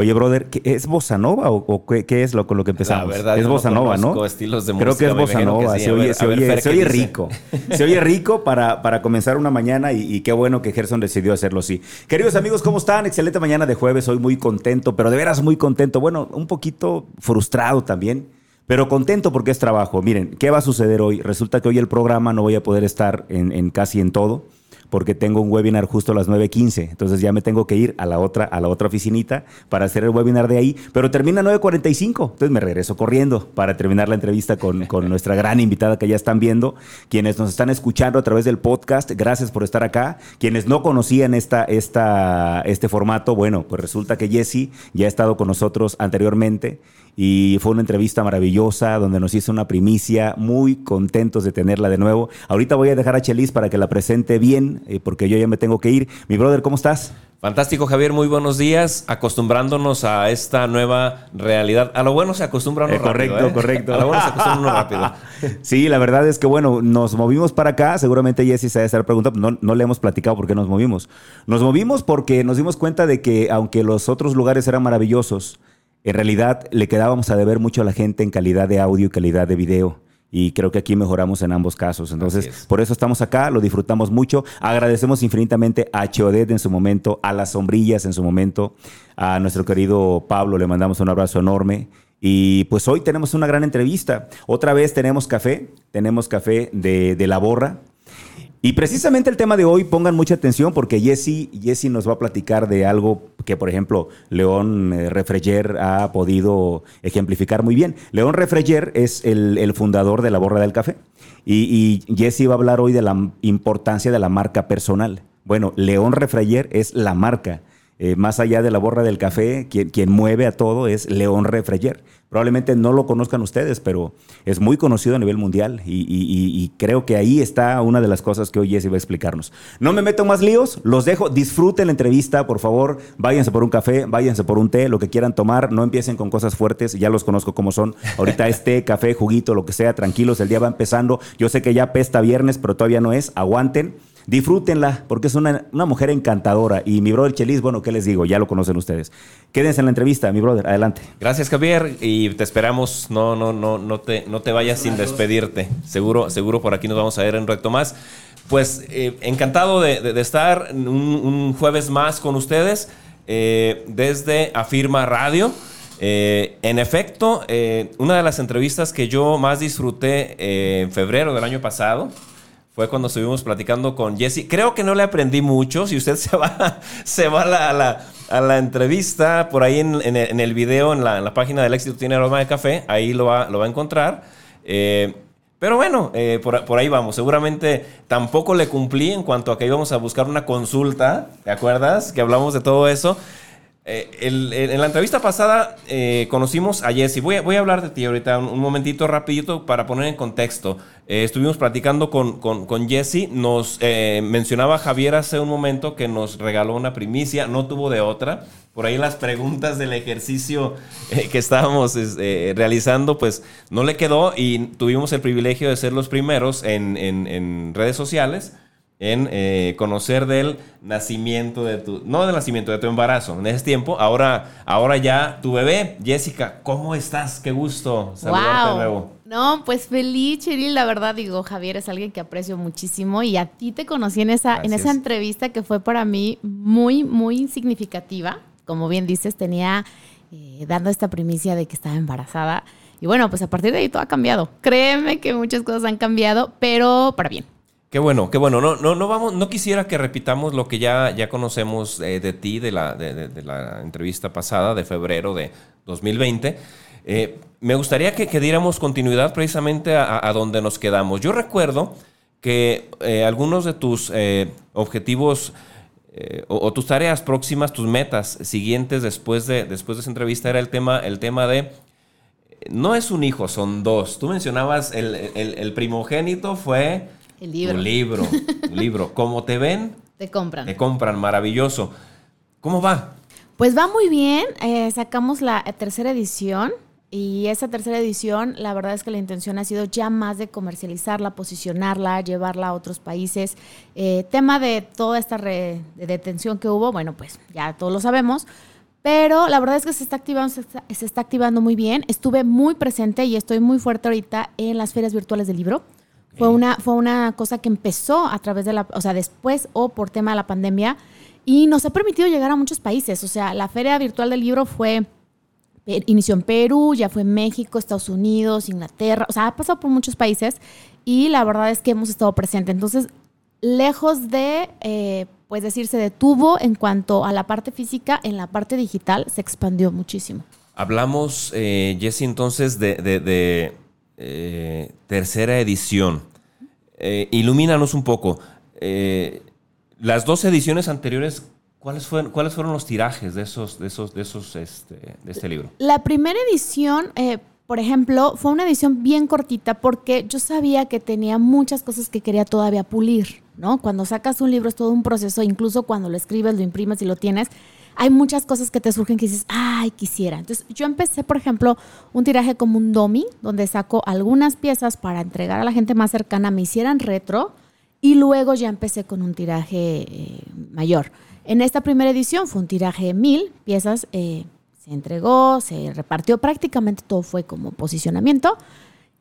Oye, brother, ¿es bossa nova o, qué, es lo con lo que empezamos? La verdad, es bossa nova, ¿no? Estilos de Creo que es bossa nova. se, oye, se, oye, rico. se oye rico para, para comenzar una mañana y, qué bueno que Gerson decidió hacerlo así. Queridos amigos, ¿cómo están? Excelente mañana de jueves. Hoy muy contento, pero de veras muy contento. Bueno, un poquito frustrado también. Pero contento porque es trabajo. Miren, ¿qué va a suceder hoy? Resulta que hoy el programa no voy a poder estar en, en casi en todo porque tengo un webinar justo a las 9.15. Entonces ya me tengo que ir a la otra, a la otra oficinita para hacer el webinar de ahí. Pero termina a 9.45. Entonces me regreso corriendo para terminar la entrevista con, con nuestra gran invitada que ya están viendo. Quienes nos están escuchando a través del podcast, gracias por estar acá. Quienes no conocían esta, esta, este formato, bueno, pues resulta que Jessie ya ha estado con nosotros anteriormente y fue una entrevista maravillosa donde nos hizo una primicia, muy contentos de tenerla de nuevo. Ahorita voy a dejar a Chelis para que la presente bien, eh, porque yo ya me tengo que ir. Mi brother, ¿cómo estás? Fantástico, Javier, muy buenos días. Acostumbrándonos a esta nueva realidad. A lo bueno se acostumbra uno eh, Correcto, rápido, ¿eh? correcto. A lo bueno se acostumbra uno rápido. sí, la verdad es que, bueno, nos movimos para acá. Seguramente Jessy se va a estar preguntando. No, no le hemos platicado por qué nos movimos. Nos movimos porque nos dimos cuenta de que, aunque los otros lugares eran maravillosos, en realidad le quedábamos a deber mucho a la gente en calidad de audio y calidad de video. Y creo que aquí mejoramos en ambos casos. Entonces, por eso estamos acá, lo disfrutamos mucho. Agradecemos infinitamente a Cheodet en su momento, a las sombrillas en su momento, a nuestro querido Pablo, le mandamos un abrazo enorme. Y pues hoy tenemos una gran entrevista. Otra vez tenemos café, tenemos café de, de la borra. Y precisamente el tema de hoy, pongan mucha atención porque Jesse, Jesse nos va a platicar de algo que, por ejemplo, León eh, Refreger ha podido ejemplificar muy bien. León Refreger es el, fundador de la Borra del Café y, y Jesse va a hablar hoy de la importancia de la marca personal. Bueno, León Refreger es la marca. Eh, más allá de la borra del café, quien, quien mueve a todo es León Refreger. Probablemente no lo conozcan ustedes, pero es muy conocido a nivel mundial y, creo que ahí está una de las cosas que hoy Jesse va a explicarnos. No me meto más líos, los dejo, disfruten la entrevista, por favor, váyanse por un café, váyanse por un té, lo que quieran tomar, no empiecen con cosas fuertes, ya los conozco como son. Ahorita es té, café, juguito, lo que sea, tranquilos, el día va empezando. Yo sé que ya pesta viernes, pero todavía no es, aguanten. Disfrútenla, porque es una, mujer encantadora. Y mi brother Chelis, bueno, ¿qué les digo? Ya lo conocen ustedes. Quédense en la entrevista, mi brother, adelante. Gracias, Javier, y te esperamos. No, no, no, no te, no te vayas sin despedirte. Seguro, seguro por aquí nos vamos a ver en un recto más. Pues eh, encantado de, estar un, jueves más con ustedes eh, desde Afirma Radio. Eh, en efecto, una de las entrevistas que yo más disfruté en febrero del año pasado fue cuando estuvimos platicando con Jesse. Creo que no le aprendí mucho. Si usted se va, se va a, la, a, la, entrevista, por ahí en, el, video, en la, página del éxito tiene aroma de café, ahí lo va, lo va a encontrar. Eh, pero bueno, eh, por, por, ahí vamos. Seguramente tampoco le cumplí en cuanto a que íbamos a buscar una consulta. ¿Te acuerdas? Que hablamos de todo eso. Eh, en la entrevista pasada eh, conocimos a Jesse. Voy a, voy a hablar de ti ahorita un, momentito rapidito para poner en contexto. Eh, estuvimos platicando con, con, Jesse. Nos mencionaba Javier hace un momento que nos regaló una primicia. No tuvo de otra. Por ahí las preguntas del ejercicio que estábamos realizando, pues no le quedó y tuvimos el privilegio de ser los primeros en, en, en redes sociales en eh, conocer del nacimiento de tu, no del nacimiento, de tu embarazo en ese tiempo. Ahora, ahora ya tu bebé, Jessica, ¿cómo estás? Qué gusto saludarte de nuevo. No, pues feliz, Cheryl, la verdad digo, Javier es alguien que aprecio muchísimo y a ti te conocí en esa, en esa entrevista que fue para mí muy, muy significativa. Como bien dices, tenía eh, dando esta primicia de que estaba embarazada. Y bueno, pues a partir de ahí todo ha cambiado. Créeme que muchas cosas han cambiado, pero para bien. Qué bueno, qué bueno. No, no, no vamos, no quisiera que repitamos lo que ya, ya conocemos eh, de ti de la, de, la entrevista pasada de febrero de 2020. Eh, me gustaría que, diéramos continuidad precisamente a, donde nos quedamos. Yo recuerdo que eh, algunos de tus objetivos o, tus tareas próximas, tus metas siguientes después de, después de esa entrevista era el tema, el tema de no es un hijo, son dos. Tú mencionabas el, el primogénito fue El libro. Tu libro, tu libro. Como te ven, te compran. Te compran, maravilloso. ¿Cómo va? Pues va muy bien. Eh, sacamos la tercera edición. Y esa tercera edición, la verdad es que la intención ha sido ya más de comercializarla, posicionarla, llevarla a otros países. Eh, tema de toda esta de detención que hubo, bueno, pues ya todos lo sabemos. Pero la verdad es que se está activando, se está, activando muy bien. Estuve muy presente y estoy muy fuerte ahorita en las ferias virtuales del libro. Fue una, fue una cosa que empezó a través de la, o sea, después o por tema de la pandemia y nos ha permitido llegar a muchos países. O sea, la feria virtual del libro fue inició en Perú, ya fue en México, Estados Unidos, Inglaterra, o sea, ha pasado por muchos países y la verdad es que hemos estado presentes. Entonces, lejos de, eh, pues decir, se detuvo en cuanto a la parte física, en la parte digital se expandió muchísimo. Hablamos, eh, Jesse, entonces de, eh, tercera edición. Eh, ilumínanos un poco. las dos ediciones anteriores ¿Cuáles fueron, ¿Cuáles fueron los tirajes de esos, de esos, de esos, este, de este libro? La primera edición, eh, por ejemplo, fue una edición bien cortita porque yo sabía que tenía muchas cosas que quería todavía pulir, ¿no? Cuando sacas un libro es todo un proceso, incluso cuando lo escribes, lo imprimes y lo tienes, hay muchas cosas que te surgen que dices, ay, quisiera. Entonces, yo empecé, por ejemplo, un tiraje como un domi, donde saco algunas piezas para entregar a la gente más cercana, me hicieran retro, y luego ya empecé con un tiraje eh, mayor. En esta primera edición fue un tiraje de mil piezas, eh, se entregó, se repartió, prácticamente todo fue como posicionamiento.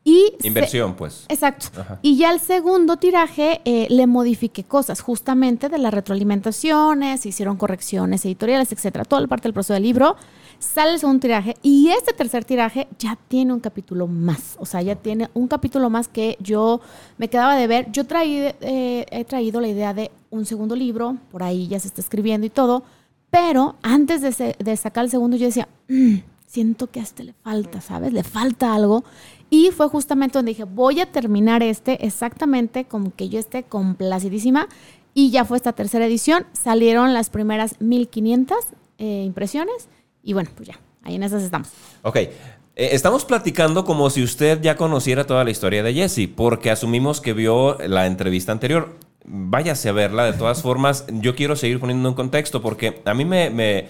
Y Inversión, pues. Exacto. Y ya el segundo tiraje eh, le modifiqué cosas, justamente de las retroalimentaciones, se hicieron correcciones editoriales, etcétera. Toda la parte del proceso del libro. Sale el segundo tiraje y este tercer tiraje ya tiene un capítulo más. O sea, ya tiene un capítulo más que yo me quedaba de ver. Yo traí, eh, he traído la idea de un segundo libro, por ahí ya se está escribiendo y todo. Pero antes de, sacar el segundo, yo decía, mm, siento que a este le falta, ¿sabes? Le falta algo. Y fue justamente donde dije, voy a terminar este exactamente como que yo esté complacidísima. Y ya fue esta tercera edición. Salieron las primeras 1500 eh, impresiones. Y bueno, pues ya, ahí en esas estamos. Ok. Eh, estamos platicando como si usted ya conociera toda la historia de Jesse, porque asumimos que vio la entrevista anterior. Váyase a verla, de todas formas, yo quiero seguir poniendo un contexto, porque a mí me,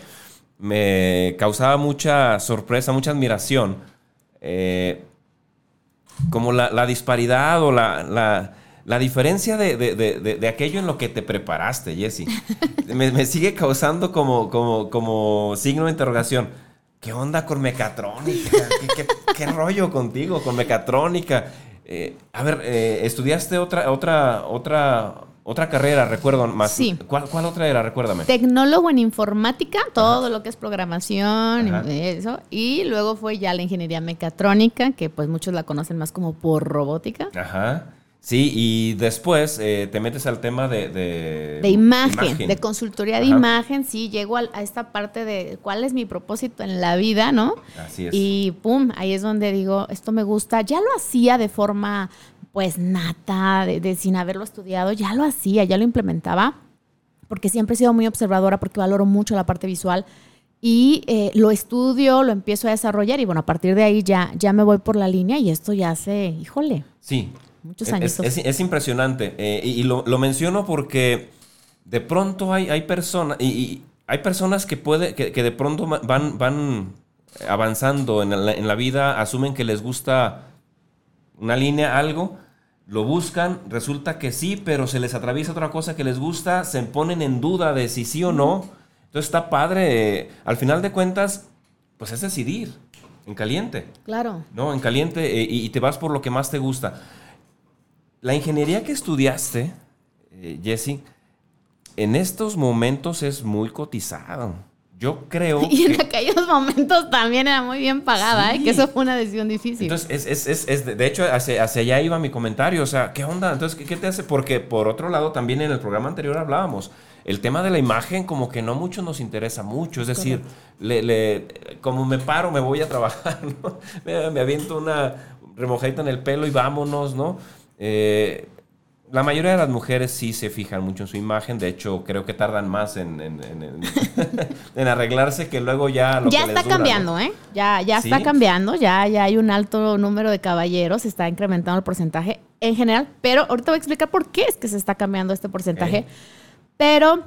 me, causaba mucha sorpresa, mucha admiración. Eh, como la, disparidad o la, la, diferencia de, aquello en lo que te preparaste, Jesse. me, sigue causando como, como, como signo de interrogación. ¿Qué onda con mecatrónica? ¿Qué, rollo contigo con mecatrónica? Eh, a ver, eh, estudiaste otra, otra, otra, otra carrera, recuerdo más. Sí. ¿Cuál, otra era? Recuérdame. Tecnólogo en informática, todo lo que es programación y eso. Y luego fue ya la ingeniería mecatrónica, que pues muchos la conocen más como por robótica. Ajá. Sí, y después eh, te metes al tema de... De, imagen, de consultoría de imagen, sí, llego a, a, esta parte de cuál es mi propósito en la vida, ¿no? Así es. Y pum, ahí es donde digo, esto me gusta. Ya lo hacía de forma pues nata, de, sin haberlo estudiado, ya lo hacía, ya lo implementaba, porque siempre he sido muy observadora, porque valoro mucho la parte visual y eh, lo estudio, lo empiezo a desarrollar y bueno, a partir de ahí ya, ya me voy por la línea y esto ya hace, híjole. Sí. Muchos años. Es, impresionante eh, y, lo, menciono porque de pronto hay, hay personas y, hay personas que puede que, de pronto van, van avanzando en la, en la vida, asumen que les gusta una línea, algo, lo buscan, resulta que sí, pero se les atraviesa otra cosa que les gusta, se ponen en duda de si sí o no. Entonces está padre, al final de cuentas, pues es decidir, en caliente. Claro. No, en caliente eh, y, te vas por lo que más te gusta. La ingeniería que estudiaste, eh, Jesse, en estos momentos es muy cotizada. Yo creo. Y en aquellos momentos también era muy bien pagada, ¿eh? que eso fue una decisión difícil. Entonces, es, es, es, de hecho, hacia, hacia, allá iba mi comentario. O sea, ¿qué onda? Entonces, ¿qué, te hace? Porque por otro lado, también en el programa anterior hablábamos. El tema de la imagen, como que no mucho nos interesa mucho. Es decir, le, le, como me paro, me voy a trabajar, ¿no? me, me aviento una remojadita en el pelo y vámonos, ¿no? Eh, la mayoría de las mujeres sí se fijan mucho en su imagen, de hecho creo que tardan más en, en, arreglarse que luego ya lo Ya está cambiando, ¿eh? Ya, ya está cambiando, ya, ya hay un alto número de caballeros, está incrementando el porcentaje. en general, pero ahorita voy a explicar por qué es que se está cambiando este porcentaje. Pero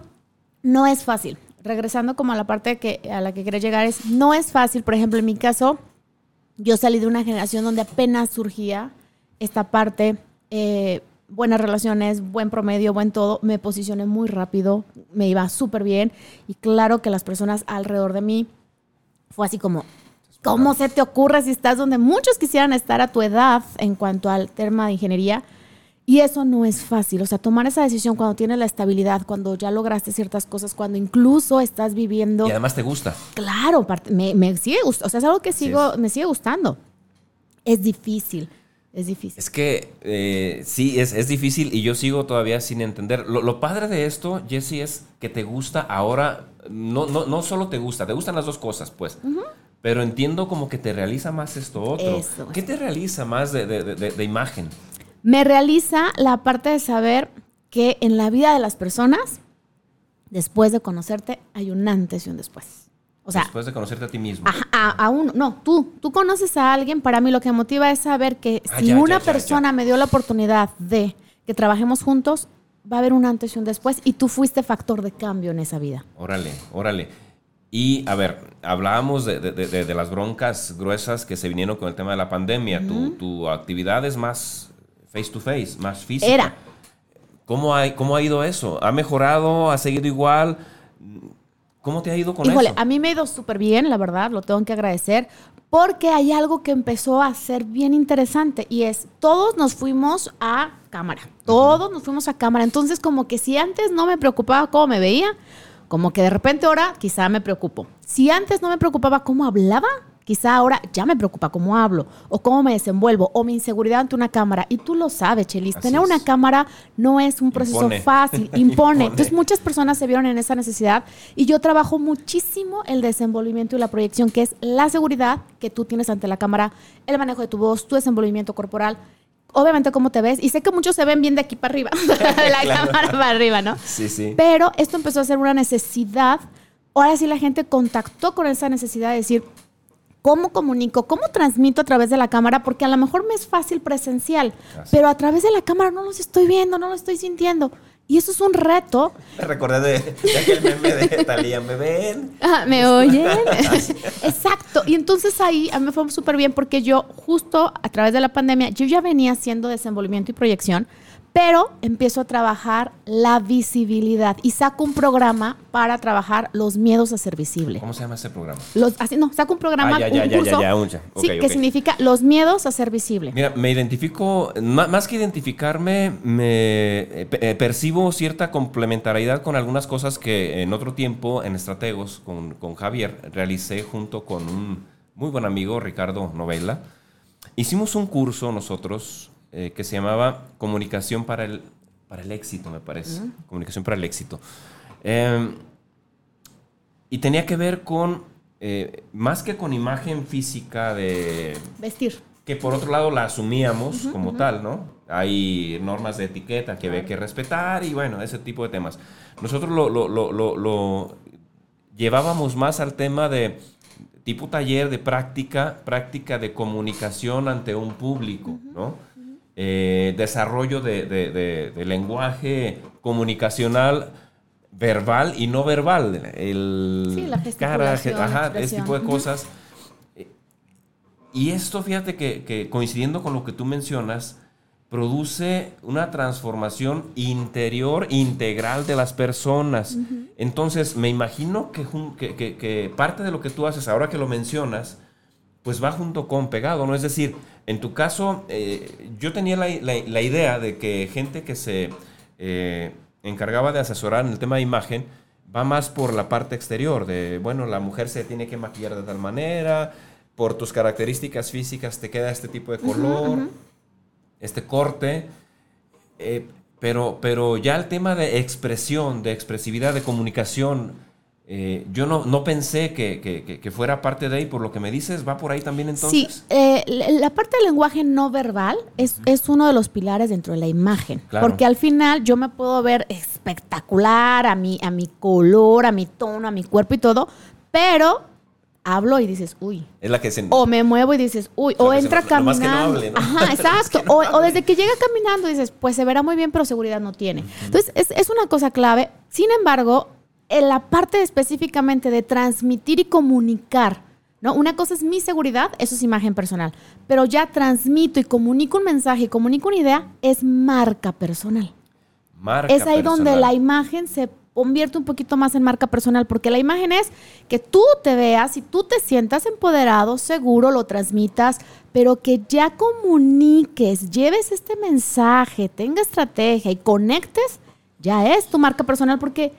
no es fácil. Regresando como a la parte que, a la que quería llegar es, no es fácil, por ejemplo, en mi caso, yo salí de una generación donde apenas surgía esta parte, eh, buenas relaciones, buen promedio, buen todo, me posicioné muy rápido, me iba súper bien y claro que las personas alrededor de mí fue así como, ¿cómo se te ocurre si estás donde muchos quisieran estar a tu edad en cuanto al tema de ingeniería? Y eso no es fácil, o sea, tomar esa decisión cuando tienes la estabilidad, cuando ya lograste ciertas cosas, cuando incluso estás viviendo... Y además te gusta. Claro, me, me sigue gustando, o sea, es algo que sigo, me sigue gustando. Es difícil, es difícil. Es que eh, sí, es, es, difícil y yo sigo todavía sin entender. Lo, padre de esto, Jesse, es que te gusta ahora, no, no, no solo te gusta, te gustan las dos cosas, pues. Pero entiendo como que te realiza más esto otro. ¿Qué te realiza más de, de, de, de imagen? me realiza la parte de saber que en la vida de las personas, después de conocerte, hay un antes y un después. O sea, después de conocerte a ti mismo. A, uno, no, tú, tú conoces a alguien, para mí lo que motiva es saber que ah, si una persona me dio la oportunidad de que trabajemos juntos, va a haber un antes y un después y tú fuiste factor de cambio en esa vida. Órale, órale. Y a ver, hablábamos de, de, de, las broncas gruesas que se vinieron con el tema de la pandemia. tu, tu actividad es más face to face, más física. Era. ¿Cómo ha, cómo ha ido eso? ¿Ha mejorado? ¿Ha seguido igual? ¿Cómo te ha ido con Híjole, eso? a mí me ha ido súper bien, la verdad, lo tengo que agradecer, porque hay algo que empezó a ser bien interesante y es, todos nos fuimos a cámara, todos nos fuimos a cámara, entonces como que si antes no me preocupaba cómo me veía, como que de repente ahora quizá me preocupo. Si antes no me preocupaba cómo hablaba, Quizá ahora ya me preocupa cómo hablo o cómo me desenvuelvo o mi inseguridad ante una cámara. Y tú lo sabes, Chelis. Tener una cámara no es un proceso fácil, impone. Entonces muchas personas se vieron en esa necesidad y yo trabajo muchísimo el desenvolvimiento y la proyección, que es la seguridad que tú tienes ante la cámara, el manejo de tu voz, tu desenvolvimiento corporal obviamente cómo te ves. Y sé que muchos se ven bien de aquí para arriba, de la cámara para arriba, ¿no? Sí, sí. Pero esto empezó a ser una necesidad. Ahora sí la gente contactó con esa necesidad de decir, ¿Cómo comunico? ¿Cómo transmito a través de la cámara? Porque a lo mejor me es fácil presencial, pero a través de la cámara no los estoy viendo, no los estoy sintiendo. Y eso es un reto. Me recordé de, aquel meme de Talía, ¿me ven? Ah, ¿Me oyen? Exacto. Y entonces ahí a mí me fue súper bien porque yo justo a través de la pandemia, yo ya venía haciendo desenvolvimiento y proyección, pero empiezo a trabajar la visibilidad y saco un programa para trabajar los miedos a ser visible. ¿Cómo se llama ese programa? Los, así, no, saco un programa, ah, ya, un curso, sí, que significa los miedos a ser visible. Mira, me identifico, más que identificarme, me eh, eh, percibo cierta complementariedad con algunas cosas que en otro tiempo en Estrategos con, con Javier realicé junto con un muy buen amigo, Ricardo Novella. Hicimos un curso nosotros eh, que se llamaba Comunicación para el, para el éxito, me parece. Comunicación para el éxito. Em, y tenía que ver con, eh, más que con imagen física de... Vestir. Que por otro lado la asumíamos como tal, ¿no? Hay normas de etiqueta que hay que respetar y bueno, ese tipo de temas. Nosotros lo, lo, lo, lo llevábamos más al tema de tipo taller de práctica, práctica de comunicación ante un público, ¿no? Eh, desarrollo de, lenguaje comunicacional verbal y no verbal. El sí, la cara, ajá, ese tipo de cosas. Y esto, fíjate que, coincidiendo con lo que tú mencionas, produce una transformación interior integral de las personas. Entonces, me imagino que, que, parte de lo que tú haces, ahora que lo mencionas, pues va junto con pegado, ¿no? Es decir, en tu caso, eh, yo tenía la, idea de que gente que se eh, encargaba de asesorar en el tema de imagen va más por la parte exterior, de, bueno, la mujer se tiene que maquillar de tal manera, por tus características físicas te queda este tipo de color, este corte, eh, pero, pero ya el tema de expresión, de expresividad, de comunicación, eh, yo no, no pensé que, fuera parte de ahí, por lo que me dices, ¿va por ahí también entonces? Sí, eh, la parte del lenguaje no verbal es, es, uno de los pilares dentro de la imagen, porque al final yo me puedo ver espectacular a mi, a mi color, a mi tono, a mi cuerpo y todo, pero hablo y dices, uy. Es la que se... O me muevo y dices, uy. O entra caminando. Ajá, exacto. O, desde que llega caminando dices, pues se verá muy bien, pero seguridad no tiene. Entonces, es, es una cosa clave. Sin embargo, en la parte específicamente de transmitir y comunicar, ¿no? Una cosa es mi seguridad, eso es imagen personal. Pero ya transmito y comunico un mensaje y comunico una idea, es marca personal. Marca es ahí donde la imagen se convierte un poquito más en marca personal, porque la imagen es que tú te veas y tú te sientas empoderado, seguro, lo transmitas, pero que ya comuniques, lleves este mensaje, tenga estrategia y conectes, ya es tu marca personal, porque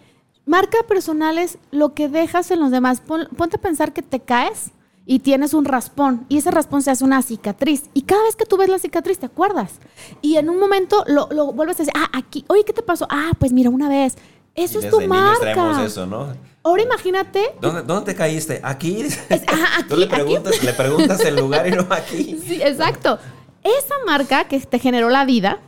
marca personal es lo que dejas en los demás. ponte a pensar que te caes y tienes un raspón y ese raspón se hace una cicatriz y cada vez que tú ves la cicatriz te acuerdas y en un momento lo, lo vuelves a decir, ah, aquí, oye, ¿qué te pasó? Ah, pues mira, una vez eso es tu marca. Eso, ¿no? Ahora imagínate. ¿Dónde, te caíste? Aquí. Tú le preguntas, le preguntas el lugar y no aquí. Sí, exacto. Esa marca que te generó la vida,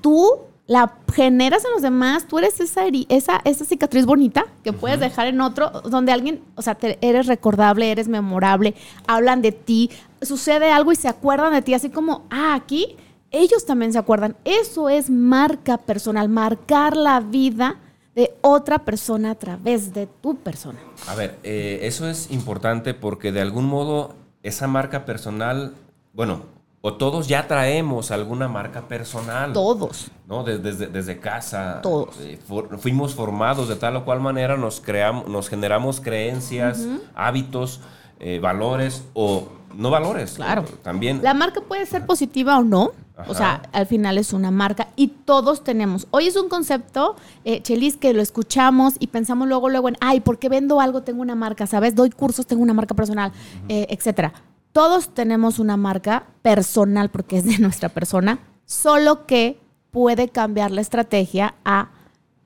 tú la generas en los demás, tú eres esa, esa, esa cicatriz bonita que puedes dejar en otro, donde alguien, o sea, eres recordable, eres memorable, hablan de ti, sucede algo y se acuerdan de ti, así como, ah, aquí ellos también se acuerdan. Eso es marca personal, marcar la vida de otra persona a través de tu persona. A ver, eh, eso es importante porque de algún modo esa marca personal, bueno, o todos ya traemos alguna marca personal. Todos. ¿No? Desde, desde, casa. Todos. Eh, fuimos formados de tal o cual manera, nos, creamos, nos generamos creencias, hábitos, eh, valores o no valores. Claro. también. La marca puede ser positiva o no. O sea, al final es una marca y todos tenemos. Hoy es un concepto, eh, Chelis, que lo escuchamos y pensamos luego, luego en, ay, ¿por qué vendo algo? Tengo una marca, ¿sabes? Doy cursos, tengo una marca personal, eh, etcétera. Todos tenemos una marca personal porque es de nuestra persona, solo que puede cambiar la estrategia a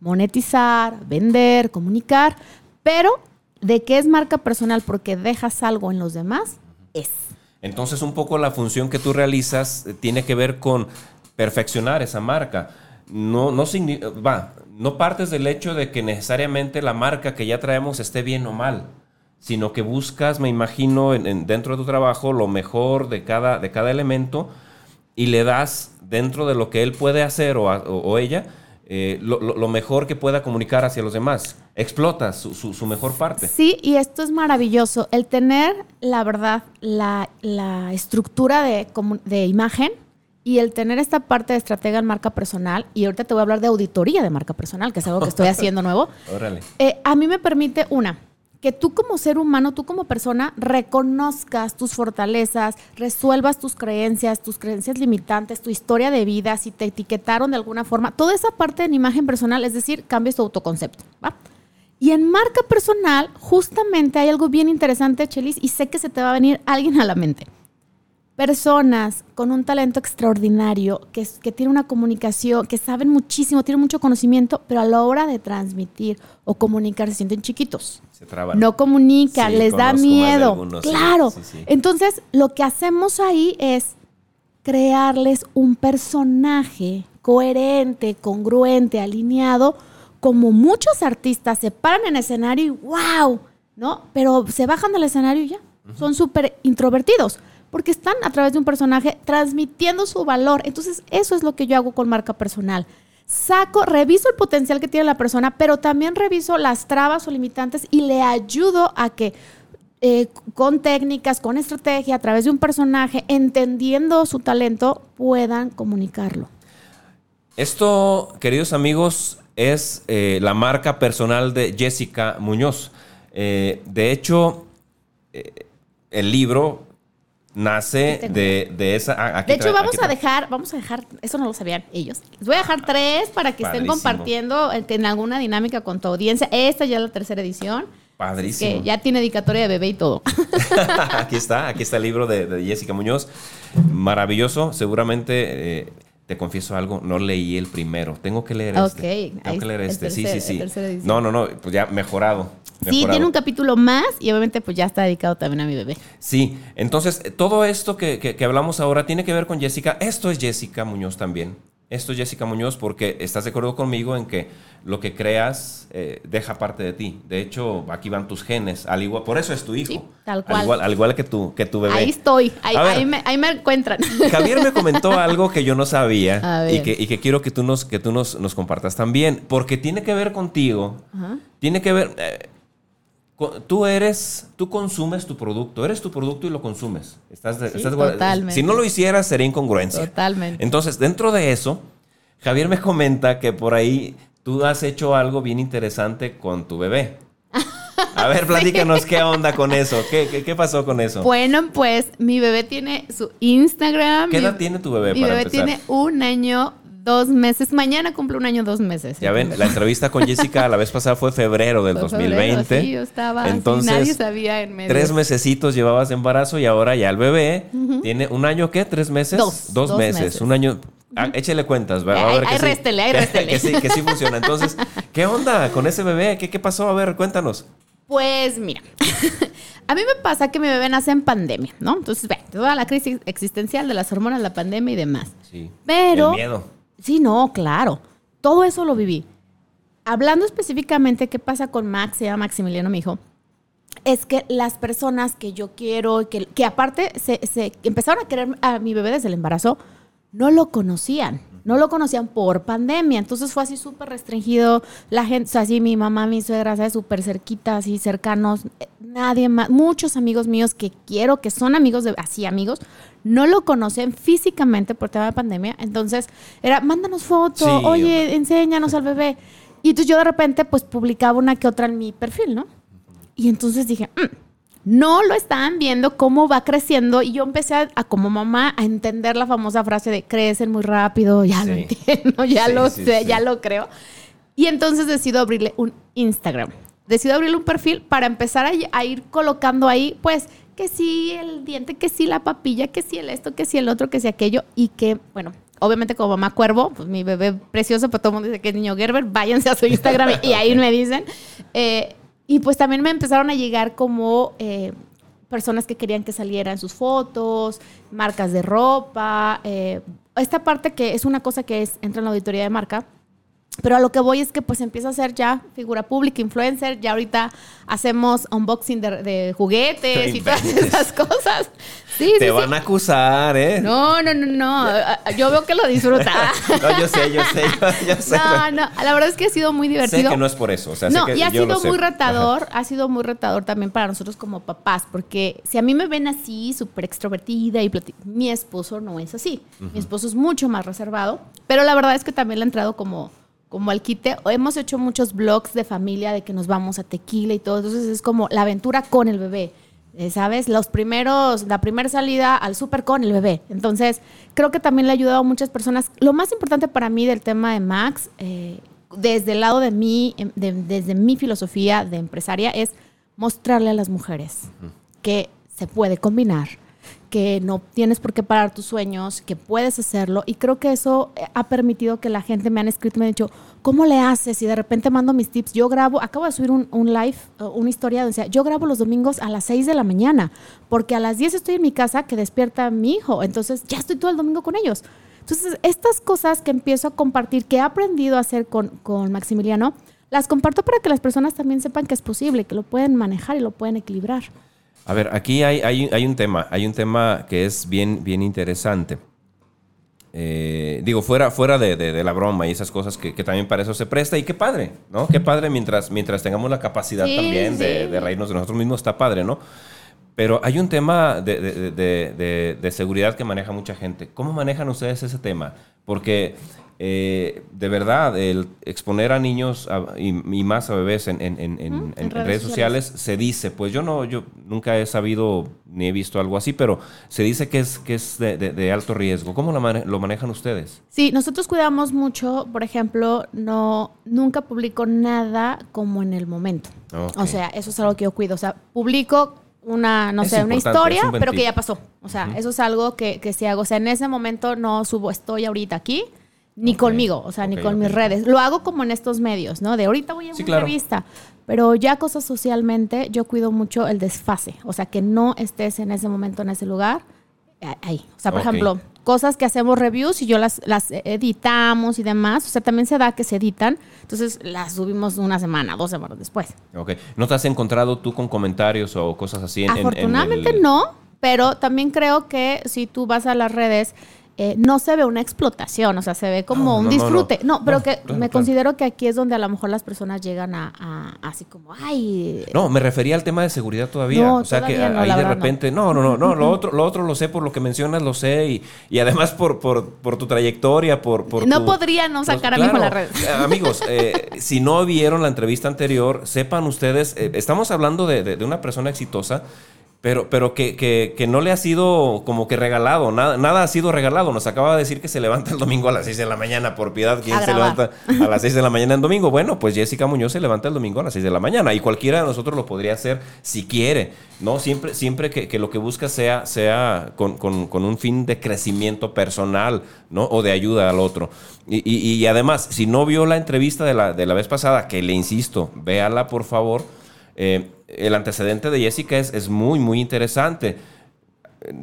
monetizar, vender, comunicar, pero de qué es marca personal porque dejas algo en los demás, es. Entonces un poco la función que tú realizas eh, tiene que ver con perfeccionar esa marca. No, no, va, no partes del hecho de que necesariamente la marca que ya traemos esté bien o mal, sino que buscas, me imagino, en, dentro de tu trabajo lo mejor de cada, de cada elemento y le das dentro de lo que él puede hacer o ella, eh, lo, mejor que pueda comunicar hacia los demás. Explota su, mejor parte. Sí, y esto es maravilloso. El tener, la verdad, la, estructura de, de, imagen y el tener esta parte de estratega en marca personal, y ahorita te voy a hablar de auditoría de marca personal, que es algo que estoy haciendo nuevo. Eh, a mí me permite, una, que tú como ser humano, tú como persona, reconozcas tus fortalezas, resuelvas tus creencias, tus creencias limitantes, tu historia de vida, si te etiquetaron de alguna forma, toda esa parte en imagen personal, es decir, cambies tu autoconcepto. ¿va? Y en marca personal, justamente hay algo bien interesante, Chelis, y sé que se te va a venir alguien a la mente personas con un talento extraordinario, que, que tienen una comunicación, que saben muchísimo, tienen mucho conocimiento, pero a la hora de transmitir o comunicar se sienten chiquitos. Se traban. No comunican, les da miedo. claro. Entonces, lo que hacemos ahí es crearles un personaje coherente, congruente, alineado, como muchos artistas se paran en escenario y wow, ¿no? Pero se bajan del escenario y ya. Son súper introvertidos porque están a través de un personaje transmitiendo su valor. Entonces, eso es lo que yo hago con marca personal. Saco, reviso el potencial que tiene la persona, pero también reviso las trabas o limitantes y le ayudo a que eh, con técnicas, con estrategia, a través de un personaje, entendiendo su talento, puedan comunicarlo. Esto, queridos amigos, es eh, la marca personal de Jessica Muñoz. Eh, de hecho, el libro nace de, esa. Ah, de hecho, vamos a dejar, vamos a dejar, eso no lo sabían ellos. Les voy a dejar tres para que estén compartiendo en alguna dinámica con tu audiencia. Esta ya es la tercera edición. Padrísimo. Que ya tiene dedicatoria de bebé y todo. aquí está, aquí está el libro de, Jessica Muñoz. Maravilloso. Seguramente eh, te confieso algo, no leí el primero. Tengo que leer este. Tengo que leer este. sí, sí, sí. No, no, no, pues ya mejorado. Sí, tiene un capítulo más y obviamente pues ya está dedicado también a mi bebé. Sí, entonces todo esto que, hablamos ahora tiene que ver con Jessica. Esto es Jessica Muñoz también. Esto es Jessica Muñoz porque estás de acuerdo conmigo en que lo que creas eh, deja parte de ti. De hecho, aquí van tus genes. Al igual, por eso es tu hijo. Sí, tal cual. Al igual, al igual que, tu, que tu bebé. Ahí estoy. Ahí, me, ahí, me, encuentran. Javier me comentó algo que yo no sabía y que, y que, quiero que tú, nos, que tú nos, nos, compartas también. Porque tiene que ver contigo. Tiene que ver... Eh, tú eres, tú consumes tu producto, eres tu producto y lo consumes. Estás, totalmente. Si no lo hicieras, sería incongruencia. Totalmente. Entonces, dentro de eso, Javier me comenta que por ahí tú has hecho algo bien interesante con tu bebé. A ver, platícanos qué onda con eso. ¿Qué, pasó con eso? Bueno, pues mi bebé tiene su Instagram. ¿Qué edad tiene tu bebé? Mi bebé tiene un año dos meses. Mañana cumple un año, dos meses. Ya ven, la entrevista con Jessica la vez pasada fue febrero del 2020. sí, yo estaba. Entonces, nadie sabía en medio. Tres mesecitos llevabas de embarazo y ahora ya el bebé tiene un año, ¿qué? ¿Tres meses? Dos. Dos, meses. Un año. Ah, échele cuentas, va, a ver que, sí, que, sí, que sí funciona. Entonces, ¿qué onda con ese bebé? ¿Qué, qué pasó? A ver, cuéntanos. Pues mira, a mí me pasa que mi bebé nace en pandemia, ¿no? Entonces, ve, toda la crisis existencial de las hormonas, la pandemia y demás. Sí. Pero. El miedo. Sí, no, claro. Todo eso lo viví. Hablando específicamente qué pasa con Max, se llama Maximiliano, mi hijo, es que las personas que yo quiero, que, que aparte se, se empezaron a querer a mi bebé desde el embarazo, no lo conocían. No lo conocían por pandemia. Entonces fue así súper restringido. La gente, o sea, así mi mamá, mi suegra, ¿sabes? Súper cerquita, así cercanos. Nadie más. Muchos amigos míos que quiero, que son amigos de, así amigos, no lo conocen físicamente por tema de pandemia. Entonces era, mándanos fotos, oye, enséñanos al bebé. Y entonces yo de repente, pues publicaba una que otra en mi perfil, ¿no? Y entonces dije, mm, no lo estaban viendo cómo va creciendo y yo empecé a, como mamá a entender la famosa frase de crecen muy rápido, ya lo entiendo, ya lo sé, ya lo creo. Y entonces decido abrirle un Instagram. Decido abrirle un perfil para empezar a, ir colocando ahí, pues, que sí el diente, que sí la papilla, que sí el esto, que sí el otro, que sí aquello. Y que, bueno, obviamente como mamá cuervo, pues mi bebé precioso, pero todo el mundo dice que es niño Gerber, váyanse a su Instagram y ahí me dicen. Eh, y pues también me empezaron a llegar como eh, personas que querían que salieran sus fotos, marcas de ropa. Eh, esta parte que es una cosa que es, entra en la auditoría de marca, pero a lo que voy es que pues empieza a ser ya figura pública, influencer, ya ahorita hacemos unboxing de, juguetes y todas esas cosas. Sí, Te van a acusar, ¿eh? No, no, no, no. Yo veo que lo disfruta. no, yo sé, yo sé, yo, sé. No, no, la verdad es que ha sido muy divertido. Sé que no es por eso. O sea, no, sé que y ha sido muy retador, ha sido muy retador también para nosotros como papás, porque si a mí me ven así, súper extrovertida y mi esposo no es así. Mi esposo es mucho más reservado, pero la verdad es que también le ha entrado como como al quite. Hemos hecho muchos blogs de familia de que nos vamos a tequila y todo. Entonces es como la aventura con el bebé. Eh, ¿Sabes? Los primeros, la primera salida al súper con el bebé. Entonces, creo que también le ha ayudado a muchas personas. Lo más importante para mí del tema de Max, eh, desde el lado de mí, em, desde mi filosofía de empresaria, es mostrarle a las mujeres que se puede combinar que no tienes por qué parar tus sueños, que puedes hacerlo. Y creo que eso eh, ha permitido que la gente me han escrito y me ha dicho, ¿cómo le haces? Y de repente mando mis tips. Yo grabo, acabo de subir un, live, uh, una historia donde decía, yo grabo los domingos a las 6 de la mañana, porque a las 10 estoy en mi casa que despierta mi hijo. Entonces ya estoy todo el domingo con ellos. Entonces, estas cosas que empiezo a compartir, que he aprendido a hacer con, con Maximiliano, las comparto para que las personas también sepan que es posible, que lo pueden manejar y lo pueden equilibrar. A ver, aquí hay, hay, un tema, hay un tema que es bien, bien interesante. Eh, digo, fuera, fuera de, la broma y esas cosas que, también para eso se presta. Y qué padre, ¿no? Qué padre mientras, mientras tengamos la capacidad también De, reírnos de nosotros mismos, está padre, ¿no? Pero hay un tema de, seguridad que maneja mucha gente. ¿Cómo manejan ustedes ese tema? Porque eh, de verdad, el exponer a niños y, más a bebés en, redes, sociales, se dice, pues yo no, yo nunca he sabido ni he visto algo así, pero se dice que es, que es de, alto riesgo. ¿Cómo lo, manejan ustedes? Sí, nosotros cuidamos mucho, por ejemplo, no, nunca publico nada como en el momento. O sea, eso es algo que yo cuido. O sea, publico una, no sé, una historia, pero que ya pasó. O sea, eso es algo que, que si hago. O sea, en ese momento no subo, estoy ahorita aquí ni conmigo, o sea, ni con mis redes. Lo hago como en estos medios, ¿no? De ahorita voy a una revista. Pero ya cosas socialmente, yo cuido mucho el desfase. O sea, que no estés en ese momento, en ese lugar, ahí. O sea, por ejemplo, cosas que hacemos reviews y yo las, las editamos y demás. O sea, también se da que se editan. Entonces las subimos una semana, dos semanas después. Ok. ¿No te has encontrado tú con comentarios o cosas así? En, Afortunadamente no, pero también creo que si tú vas a las redes eh, no se ve una explotación, o sea, se ve como un disfrute. No, pero que me considero que aquí es donde a lo mejor las personas llegan a, así como, ay. No, me refería al tema de seguridad todavía. o sea, que ahí de repente, no. no, no, no, lo otro, lo otro lo sé por lo que mencionas, lo sé, y, y además por, por, por, tu trayectoria, por... por no podría no sacar a mi a la red. Eh, amigos, eh, si no vieron la entrevista anterior, sepan ustedes, estamos hablando de, de una persona exitosa pero, pero que, que, que, no le ha sido como que regalado, nada, nada ha sido regalado. Nos acaba de decir que se levanta el domingo a las 6 de la mañana, por piedad, ¿quién se levanta a las 6 de la mañana en domingo? Bueno, pues Jessica Muñoz se levanta el domingo a las 6 de la mañana y cualquiera de nosotros lo podría hacer si quiere, ¿no? Siempre, siempre que, que lo que busca sea, sea con, con, con, un fin de crecimiento personal, ¿no? O de ayuda al otro. Y, y, y además, si no vio la entrevista de la, de la vez pasada, que le insisto, véala por favor. Eh, el antecedente de Jessica es, es, muy, muy interesante.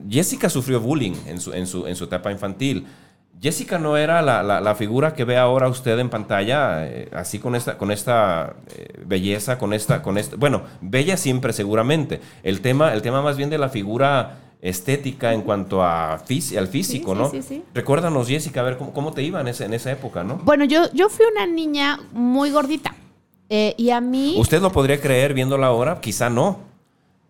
Jessica sufrió bullying en su, en su, en su etapa infantil. Jessica no era la, la, figura que ve ahora usted en pantalla, eh, así con esta, con esta eh, belleza, con esta, con esta, bueno, bella siempre seguramente. El tema, el tema más bien de la figura estética en cuanto a al físico, ¿no? Sí, sí, Recuérdanos, Jessica, a ver cómo, cómo te iba en, ese, en esa época, ¿no? Bueno, yo, yo fui una niña muy gordita. Eh, y a mí... ¿Usted lo podría creer viéndola ahora? Quizá no.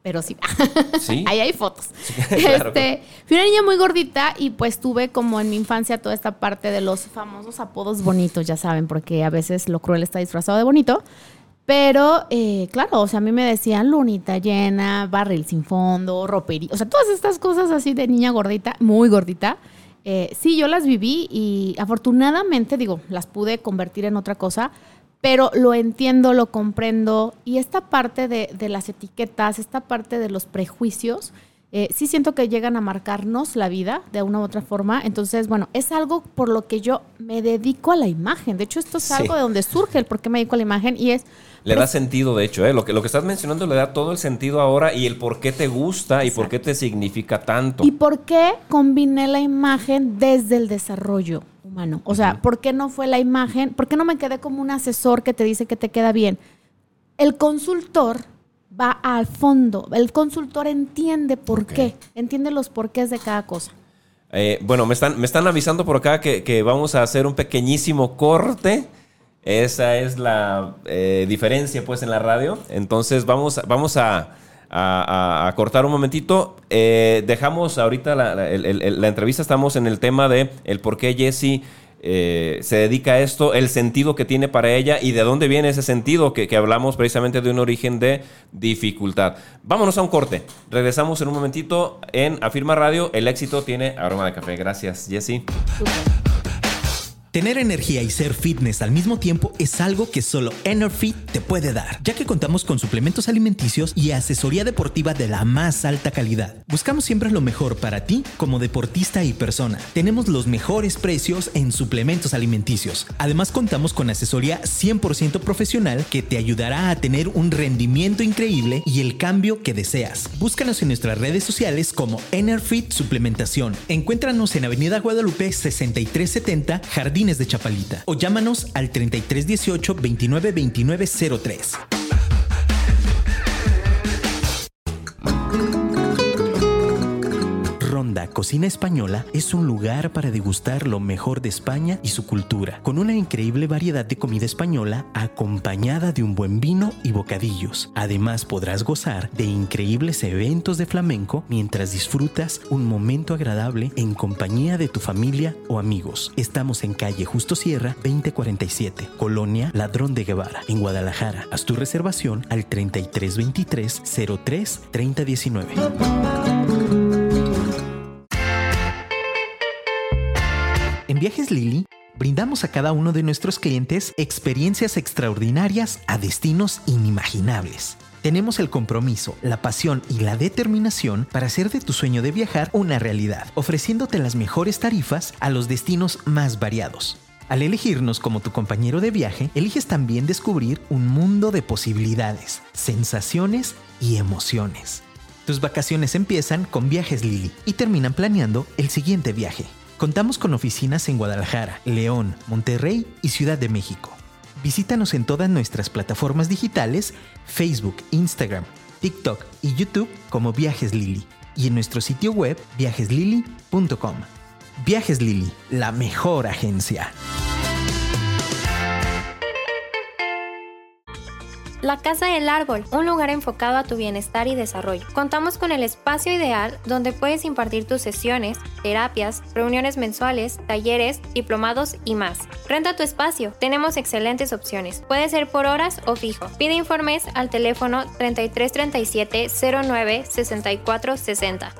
Pero sí. sí. Ahí hay fotos. este, fui una niña muy gordita y pues tuve como en mi infancia toda esta parte de los famosos apodos bonitos, ya saben, porque a veces lo cruel está disfrazado de bonito. Pero, eh, claro, o sea, a mí me decían lunita llena, barril sin fondo, ropería, o sea, todas estas cosas así de niña gordita, muy gordita. Eh, sí, yo las viví y afortunadamente, digo, las pude convertir en otra cosa, pero lo entiendo, lo comprendo. Y esta parte de, las etiquetas, esta parte de los prejuicios, eh, sí siento que llegan a marcarnos la vida de una u otra forma. Entonces, bueno, es algo por lo que yo me dedico a la imagen. De hecho, esto es algo de donde surge el por qué me dedico a la imagen y es... Le da sentido, de hecho, ¿eh? lo, que, lo que estás mencionando le da todo el sentido ahora y el por qué te gusta y por qué te significa tanto. Y por qué combiné la imagen desde el desarrollo humano. O sea, ¿por qué no fue la imagen? ¿Por qué no me quedé como un asesor que te dice que te queda bien? El consultor va al fondo. El consultor entiende por qué, entiende los porqués de cada cosa. Eh, bueno, me están, me están avisando por acá que, vamos a hacer un pequeñísimo corte. Esa es la eh, diferencia pues en la radio. Entonces vamos, vamos a, a, cortar un momentito. Eh, dejamos ahorita la, entrevista, estamos en el tema de el por qué Jesse eh, se dedica a esto, el sentido que tiene para ella y de dónde viene ese sentido que, hablamos precisamente de un origen de dificultad. Vámonos a un corte. Regresamos en un momentito en Afirma Radio. El éxito tiene aroma de café. Gracias, Jesse. Tener energía y ser fitness al mismo tiempo es algo que solo Enerfit te puede dar, ya que contamos con suplementos alimenticios y asesoría deportiva de la más alta calidad. Buscamos siempre lo mejor para ti como deportista y persona. Tenemos los mejores precios en suplementos alimenticios. Además contamos con asesoría 100% profesional que te ayudará a tener un rendimiento increíble y el cambio que deseas. Búscanos en nuestras redes sociales como Enerfit Suplementación. Encuéntranos en Avenida Guadalupe 6370 Jardín de Chapalita o llámanos al 3318 292903. Ronda Cocina Española es un lugar para degustar lo mejor de España y su cultura, con una increíble variedad de comida española acompañada de un buen vino y bocadillos. Además podrás gozar de increíbles eventos de flamenco mientras disfrutas un momento agradable en compañía de tu familia o amigos. Estamos en calle Justo Sierra 2047, Colonia Ladrón de Guevara, en Guadalajara. Haz tu reservación al 3323 03 3019. En Viajes Lili, brindamos a cada uno de nuestros clientes experiencias extraordinarias a destinos inimaginables. Tenemos el compromiso, la pasión y la determinación para hacer de tu sueño de viajar una realidad, ofreciéndote las mejores tarifas a los destinos más variados. Al elegirnos como tu compañero de viaje, eliges también descubrir un mundo de posibilidades, sensaciones y emociones. Tus vacaciones empiezan con Viajes Lili y terminan planeando el siguiente viaje. Contamos con oficinas en Guadalajara, León, Monterrey y Ciudad de México. Visítanos en todas nuestras plataformas digitales, Facebook, Instagram, TikTok y YouTube como Viajes Lili y en nuestro sitio web viajeslili.com. Viajes Lili, la mejor agencia. La Casa del Árbol, un lugar enfocado a tu bienestar y desarrollo. Contamos con el espacio ideal donde puedes impartir tus sesiones, terapias, reuniones mensuales, talleres, diplomados y más. Renta tu espacio. Tenemos excelentes opciones. Puede ser por horas o fijo. Pide informes al teléfono 3337 09 64 60.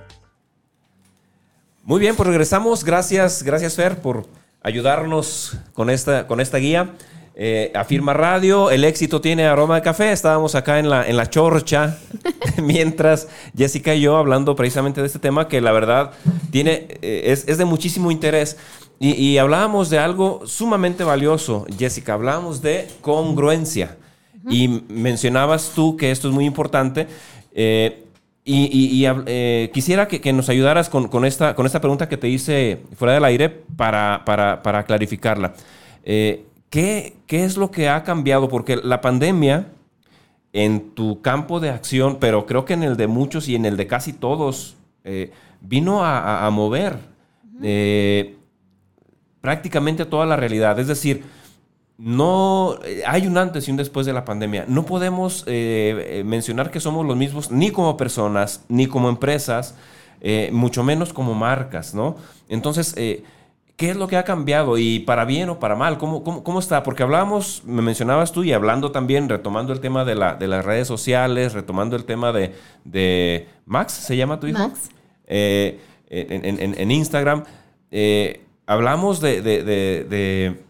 Muy bien, pues regresamos. Gracias, gracias Fer por ayudarnos con esta, con esta guía. Eh, afirma Radio, el éxito tiene aroma de café. Estábamos acá en la, en la chorcha, mientras Jessica y yo hablando precisamente de este tema que la verdad tiene, eh, es, de muchísimo interés. Y, hablábamos de algo sumamente valioso, Jessica. Hablábamos de congruencia. Y mencionabas tú que esto es muy importante. Eh, y, quisiera que, nos ayudaras con, esta, con esta pregunta que te hice fuera del aire para, para, para clarificarla. ¿Qué, es lo que ha cambiado? Porque la pandemia en tu campo de acción, pero creo que en el de muchos y en el de casi todos, eh, vino a, mover eh, prácticamente toda la realidad. Es decir, no eh, hay un antes y un después de la pandemia. No podemos mencionar que somos los mismos ni como personas, ni como empresas, mucho menos como marcas, ¿no? Entonces, ¿Qué es lo que ha cambiado y para bien o para mal? ¿Cómo, cómo, está? Porque hablábamos, me mencionabas tú y hablando también, retomando el tema de, la, de las redes sociales, retomando el tema de, de Max, ¿se llama tu hijo? Max. Eh, en, Instagram. Eh, hablamos de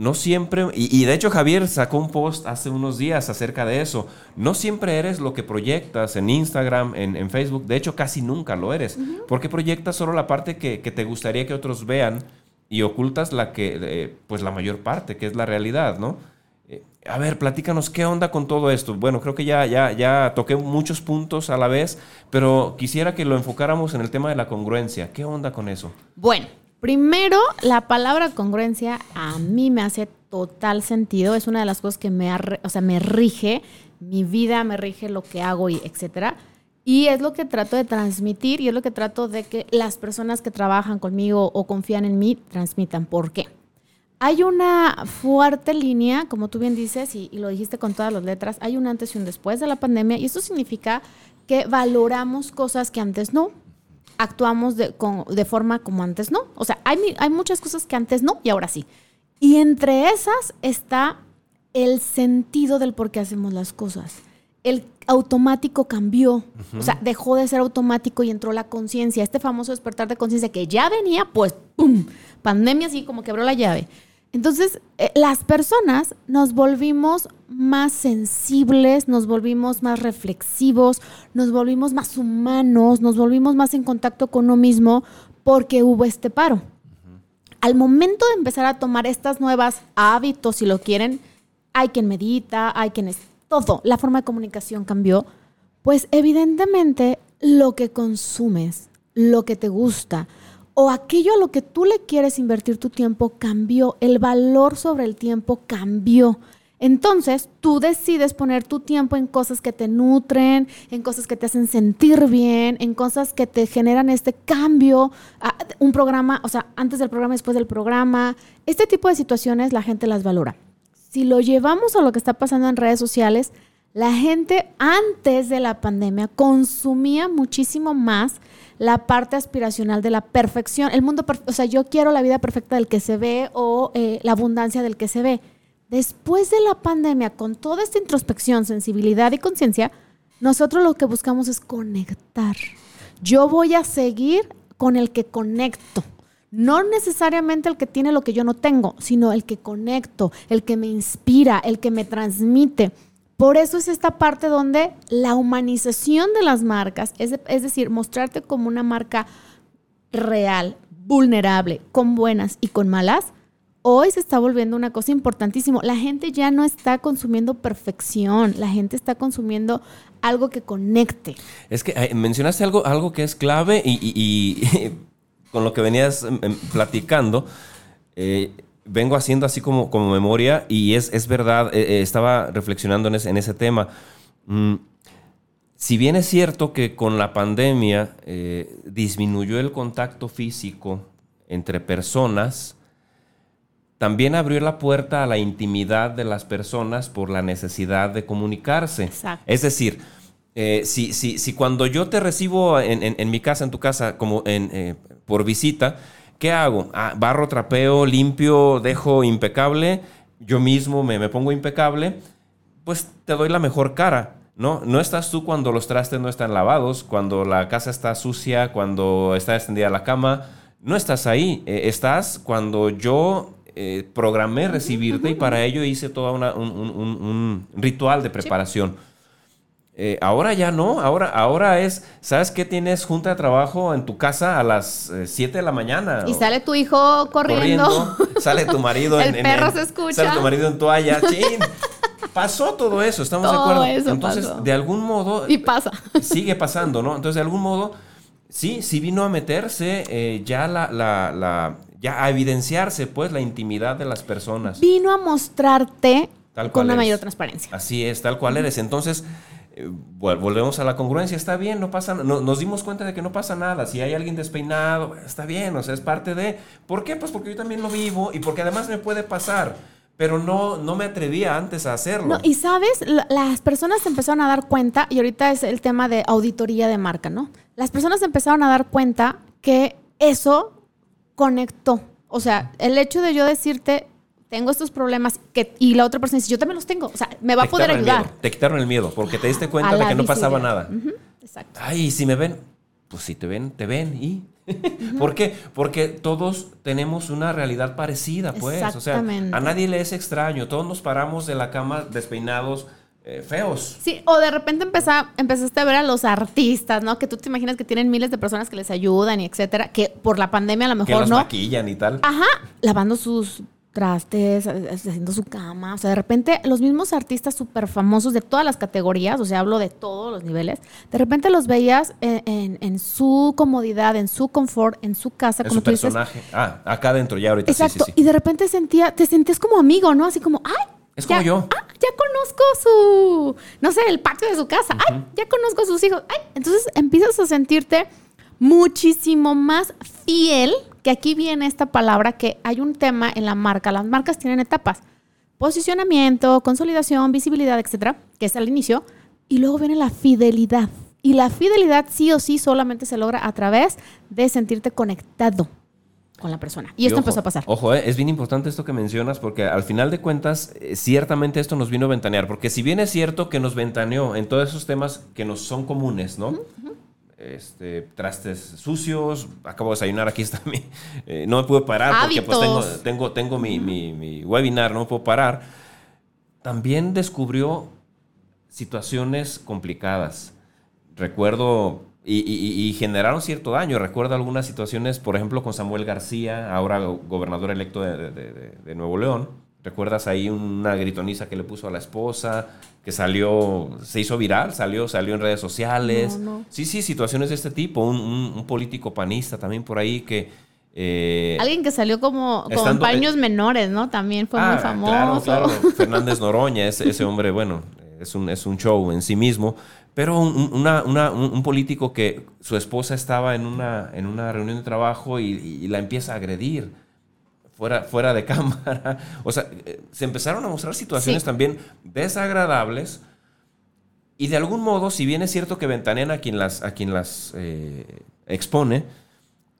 no siempre, y, de hecho Javier sacó un post hace unos días acerca de eso, no siempre eres lo que proyectas en Instagram, en, Facebook, de hecho casi nunca lo eres, porque proyectas solo la parte que, te gustaría que otros vean y ocultas la que, eh, pues la mayor parte, que es la realidad, ¿no? Eh, a ver, platícanos qué onda con todo esto. Bueno, creo que ya, ya, ya toqué muchos puntos a la vez, pero quisiera que lo enfocáramos en el tema de la congruencia. ¿Qué onda con eso? Bueno, Primero, la palabra congruencia a mí me hace total sentido. Es una de las cosas que me, o sea, me rige, mi vida me rige lo que hago y etcétera. Y es lo que trato de transmitir y es lo que trato de que las personas que trabajan conmigo o confían en mí transmitan. ¿Por qué? Hay una fuerte línea, como tú bien dices, y, y, lo dijiste con todas las letras, hay un antes y un después de la pandemia, y esto significa que valoramos cosas que antes no actuamos de, de forma como antes no. O sea, hay, hay muchas cosas que antes no y ahora sí. Y entre esas está el sentido del por qué hacemos las cosas. El automático cambió, o sea, dejó de ser automático y entró la conciencia. Este famoso despertar de conciencia que ya venía, pues, ¡pum! Pandemia así como quebró la llave. Entonces, eh, las personas nos volvimos más sensibles, nos volvimos más reflexivos, nos volvimos más humanos, nos volvimos más en contacto con uno mismo porque hubo este paro. Al momento de empezar a tomar estas nuevas hábitos, si lo quieren, hay quien medita, hay quienes... Todo, la forma de comunicación cambió, pues evidentemente lo que consumes, lo que te gusta, o aquello a lo que tú le quieres invertir tu tiempo cambió, el valor sobre el tiempo cambió. Entonces, tú decides poner tu tiempo en cosas que te nutren, en cosas que te hacen sentir bien, en cosas que te generan este cambio, un programa, o sea, antes del programa, después del programa. Este tipo de situaciones la gente las valora. Si lo llevamos a lo que está pasando en redes sociales, la gente antes de la pandemia consumía muchísimo más la parte aspiracional de la perfección. El mundo, o sea, yo quiero la vida perfecta del que se ve o eh, la abundancia del que se ve. Después de la pandemia, con toda esta introspección, sensibilidad y conciencia, nosotros lo que buscamos es conectar. Yo voy a seguir con el que conecto. No necesariamente el que tiene lo que yo no tengo, sino el que conecto, el que me inspira, el que me transmite. Por eso es esta parte donde la humanización de las marcas, es, decir, mostrarte como una marca real, vulnerable, con buenas y con malas, hoy se está volviendo una cosa importantísima. La gente ya no está consumiendo perfección, la gente está consumiendo algo que conecte. Es que eh, mencionaste algo, algo que es clave y, con lo que venías em, em, platicando, eh, vengo haciendo así como, como memoria y es, es verdad, eh, eh, estaba reflexionando en ese, en ese tema. Mm, si bien es cierto que con la pandemia disminuyó el contacto físico entre personas, también abrió la puerta a la intimidad de las personas por la necesidad de comunicarse. Es decir, si, si, si, cuando yo te recibo en, en, mi casa, en tu casa, como en, por visita, ¿qué hago? Ah, barro, trapeo, limpio, dejo impecable, yo mismo me, pongo impecable, pues te doy la mejor cara. ¿no? No estás tú cuando los trastes no están lavados, cuando la casa está sucia, cuando está extendida la cama. No estás ahí. Eh, estás cuando yo eh, programé recibirte y para ello hice todo un, ritual de preparación. Eh, ahora ya no, ahora, ahora es, ¿sabes qué? Tienes junta de trabajo en tu casa a las 7 eh, de la mañana. Y sale tu hijo corriendo. sale tu marido en... El perro se escucha. Sale tu marido en toalla. Chin. Pasó todo eso, estamos de acuerdo. Entonces, de algún modo... Y pasa. Sigue pasando, ¿no? Entonces, de algún modo, sí, sí vino a meterse eh, ya la, la, ya a evidenciarse, pues, la intimidad de las personas. Vino a mostrarte con una mayor transparencia. Así es, tal cual eres. Entonces volvemos a la congruencia, está bien, no pasa no, nos dimos cuenta de que no pasa nada, si hay alguien despeinado, está bien, o sea, es parte de, ¿por qué? Pues porque yo también lo vivo y porque además me puede pasar, pero no, no me atrevía antes a hacerlo. y sabes, las personas empezaron a dar cuenta, y ahorita es el tema de auditoría de marca, ¿no? Las personas empezaron a dar cuenta que eso conectó, o sea, el hecho de yo decirte, tengo estos problemas que, y la otra persona dice, yo también los tengo, o sea, me va a poder ayudar. Te quitaron el miedo porque te diste cuenta de que no pasaba nada. Exacto. Ay, si me ven, pues si te ven, te ven y... ¿Por qué? Porque todos tenemos una realidad parecida, pues. O sea, a nadie le es extraño. Todos nos paramos de la cama despeinados, eh, feos. Sí, o de repente empezaste a ver a los artistas, ¿no? Que tú te imaginas que tienen miles de personas que les ayudan y etcétera, que por la pandemia a lo mejor que los no. maquillan y tal. Ajá, lavando sus trastes, haciendo su cama. O sea, de repente los mismos artistas súper famosos de todas las categorías, o sea, hablo de todos los niveles, de repente los veías en, su comodidad, en su confort, en su casa. como su personaje. ah, acá adentro ya ahorita. Exacto. Sí, Y de repente sentía, te sentías como amigo, ¿no? Así como, ¡ay! Es como yo. Ah, ya conozco su, no sé, el patio de su casa. ¡Ay! Ya conozco a sus hijos. ¡Ay! Entonces empiezas a sentirte muchísimo más fiel que aquí viene esta palabra que hay un tema en la marca. Las marcas tienen etapas. Posicionamiento, consolidación, visibilidad, etcétera, que es al inicio. Y luego viene la fidelidad. Y la fidelidad sí o sí solamente se logra a través de sentirte conectado con la persona. Y, esto empezó a pasar. Ojo, eh, es bien importante esto que mencionas porque al final de cuentas, eh, ciertamente esto nos vino a ventanear. Porque si bien es cierto que nos ventaneó en todos esos temas que nos son comunes, ¿no? Este, trastes sucios, acabo de desayunar, aquí está mi... Eh, no me pude parar porque pues tengo, tengo, tengo mi, mi, webinar, no me puedo parar. También descubrió situaciones complicadas. Recuerdo, y, generaron cierto daño. Recuerdo algunas situaciones, por ejemplo, con Samuel García, ahora gobernador electo de, de Nuevo León. ¿Recuerdas ahí una gritoniza que le puso a la esposa? que salió, se hizo viral, salió, salió en redes sociales. Sí, sí, situaciones de este tipo. Un, político panista también por ahí que... Eh, Alguien que salió como con paños menores, ¿no? También fue muy ah, famoso. Claro, claro. Fernández Noroña, ese, ese, hombre, bueno, es un, es un show en sí mismo. Pero un, político que su esposa estaba en una, en una reunión de trabajo y la empieza a agredir fuera, de cámara. O sea, eh, se empezaron a mostrar situaciones también desagradables. Y de algún modo, si bien es cierto que ventanean a quien las, a quien las eh, expone,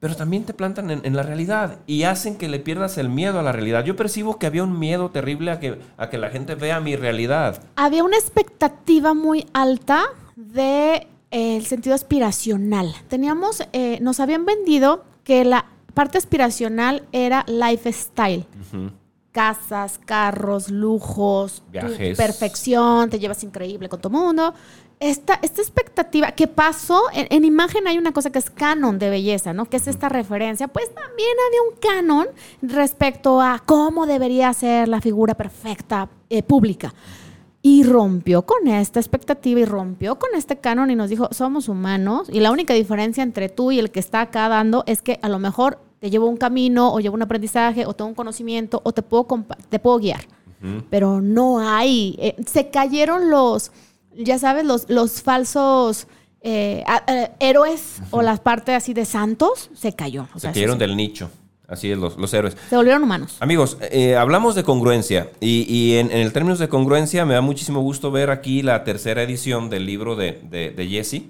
pero también te plantan en, la realidad y hacen que le pierdas el miedo a la realidad. Yo percibo que había un miedo terrible a que, a que la gente vea mi realidad. Había una expectativa muy alta de eh, el sentido aspiracional. Teníamos, nos habían vendido que la parte aspiracional era lifestyle. Casas, carros, lujos, perfección, te llevas increíble con todo mundo. Esta, esta expectativa que pasó, en, imagen hay una cosa que es canon de belleza, ¿no? Que es esta referencia. Pues también había un canon respecto a cómo debería ser la figura perfecta eh, pública. Y rompió con esta expectativa y rompió con este canon y nos dijo, somos humanos y la única diferencia entre tú y el que está acá dando es que a lo mejor te llevo un camino o llevo un aprendizaje o tengo un conocimiento o te puedo, te puedo guiar. Pero no hay, eh, se cayeron los, ya sabes, los, los falsos eh, eh, héroes o las partes así de santos, se cayó. se cayeron del nicho. Así es, los, héroes. Se volvieron humanos. Amigos, eh, hablamos de congruencia y, en, el términos de congruencia me da muchísimo gusto ver aquí la tercera edición del libro de, de, Jesse.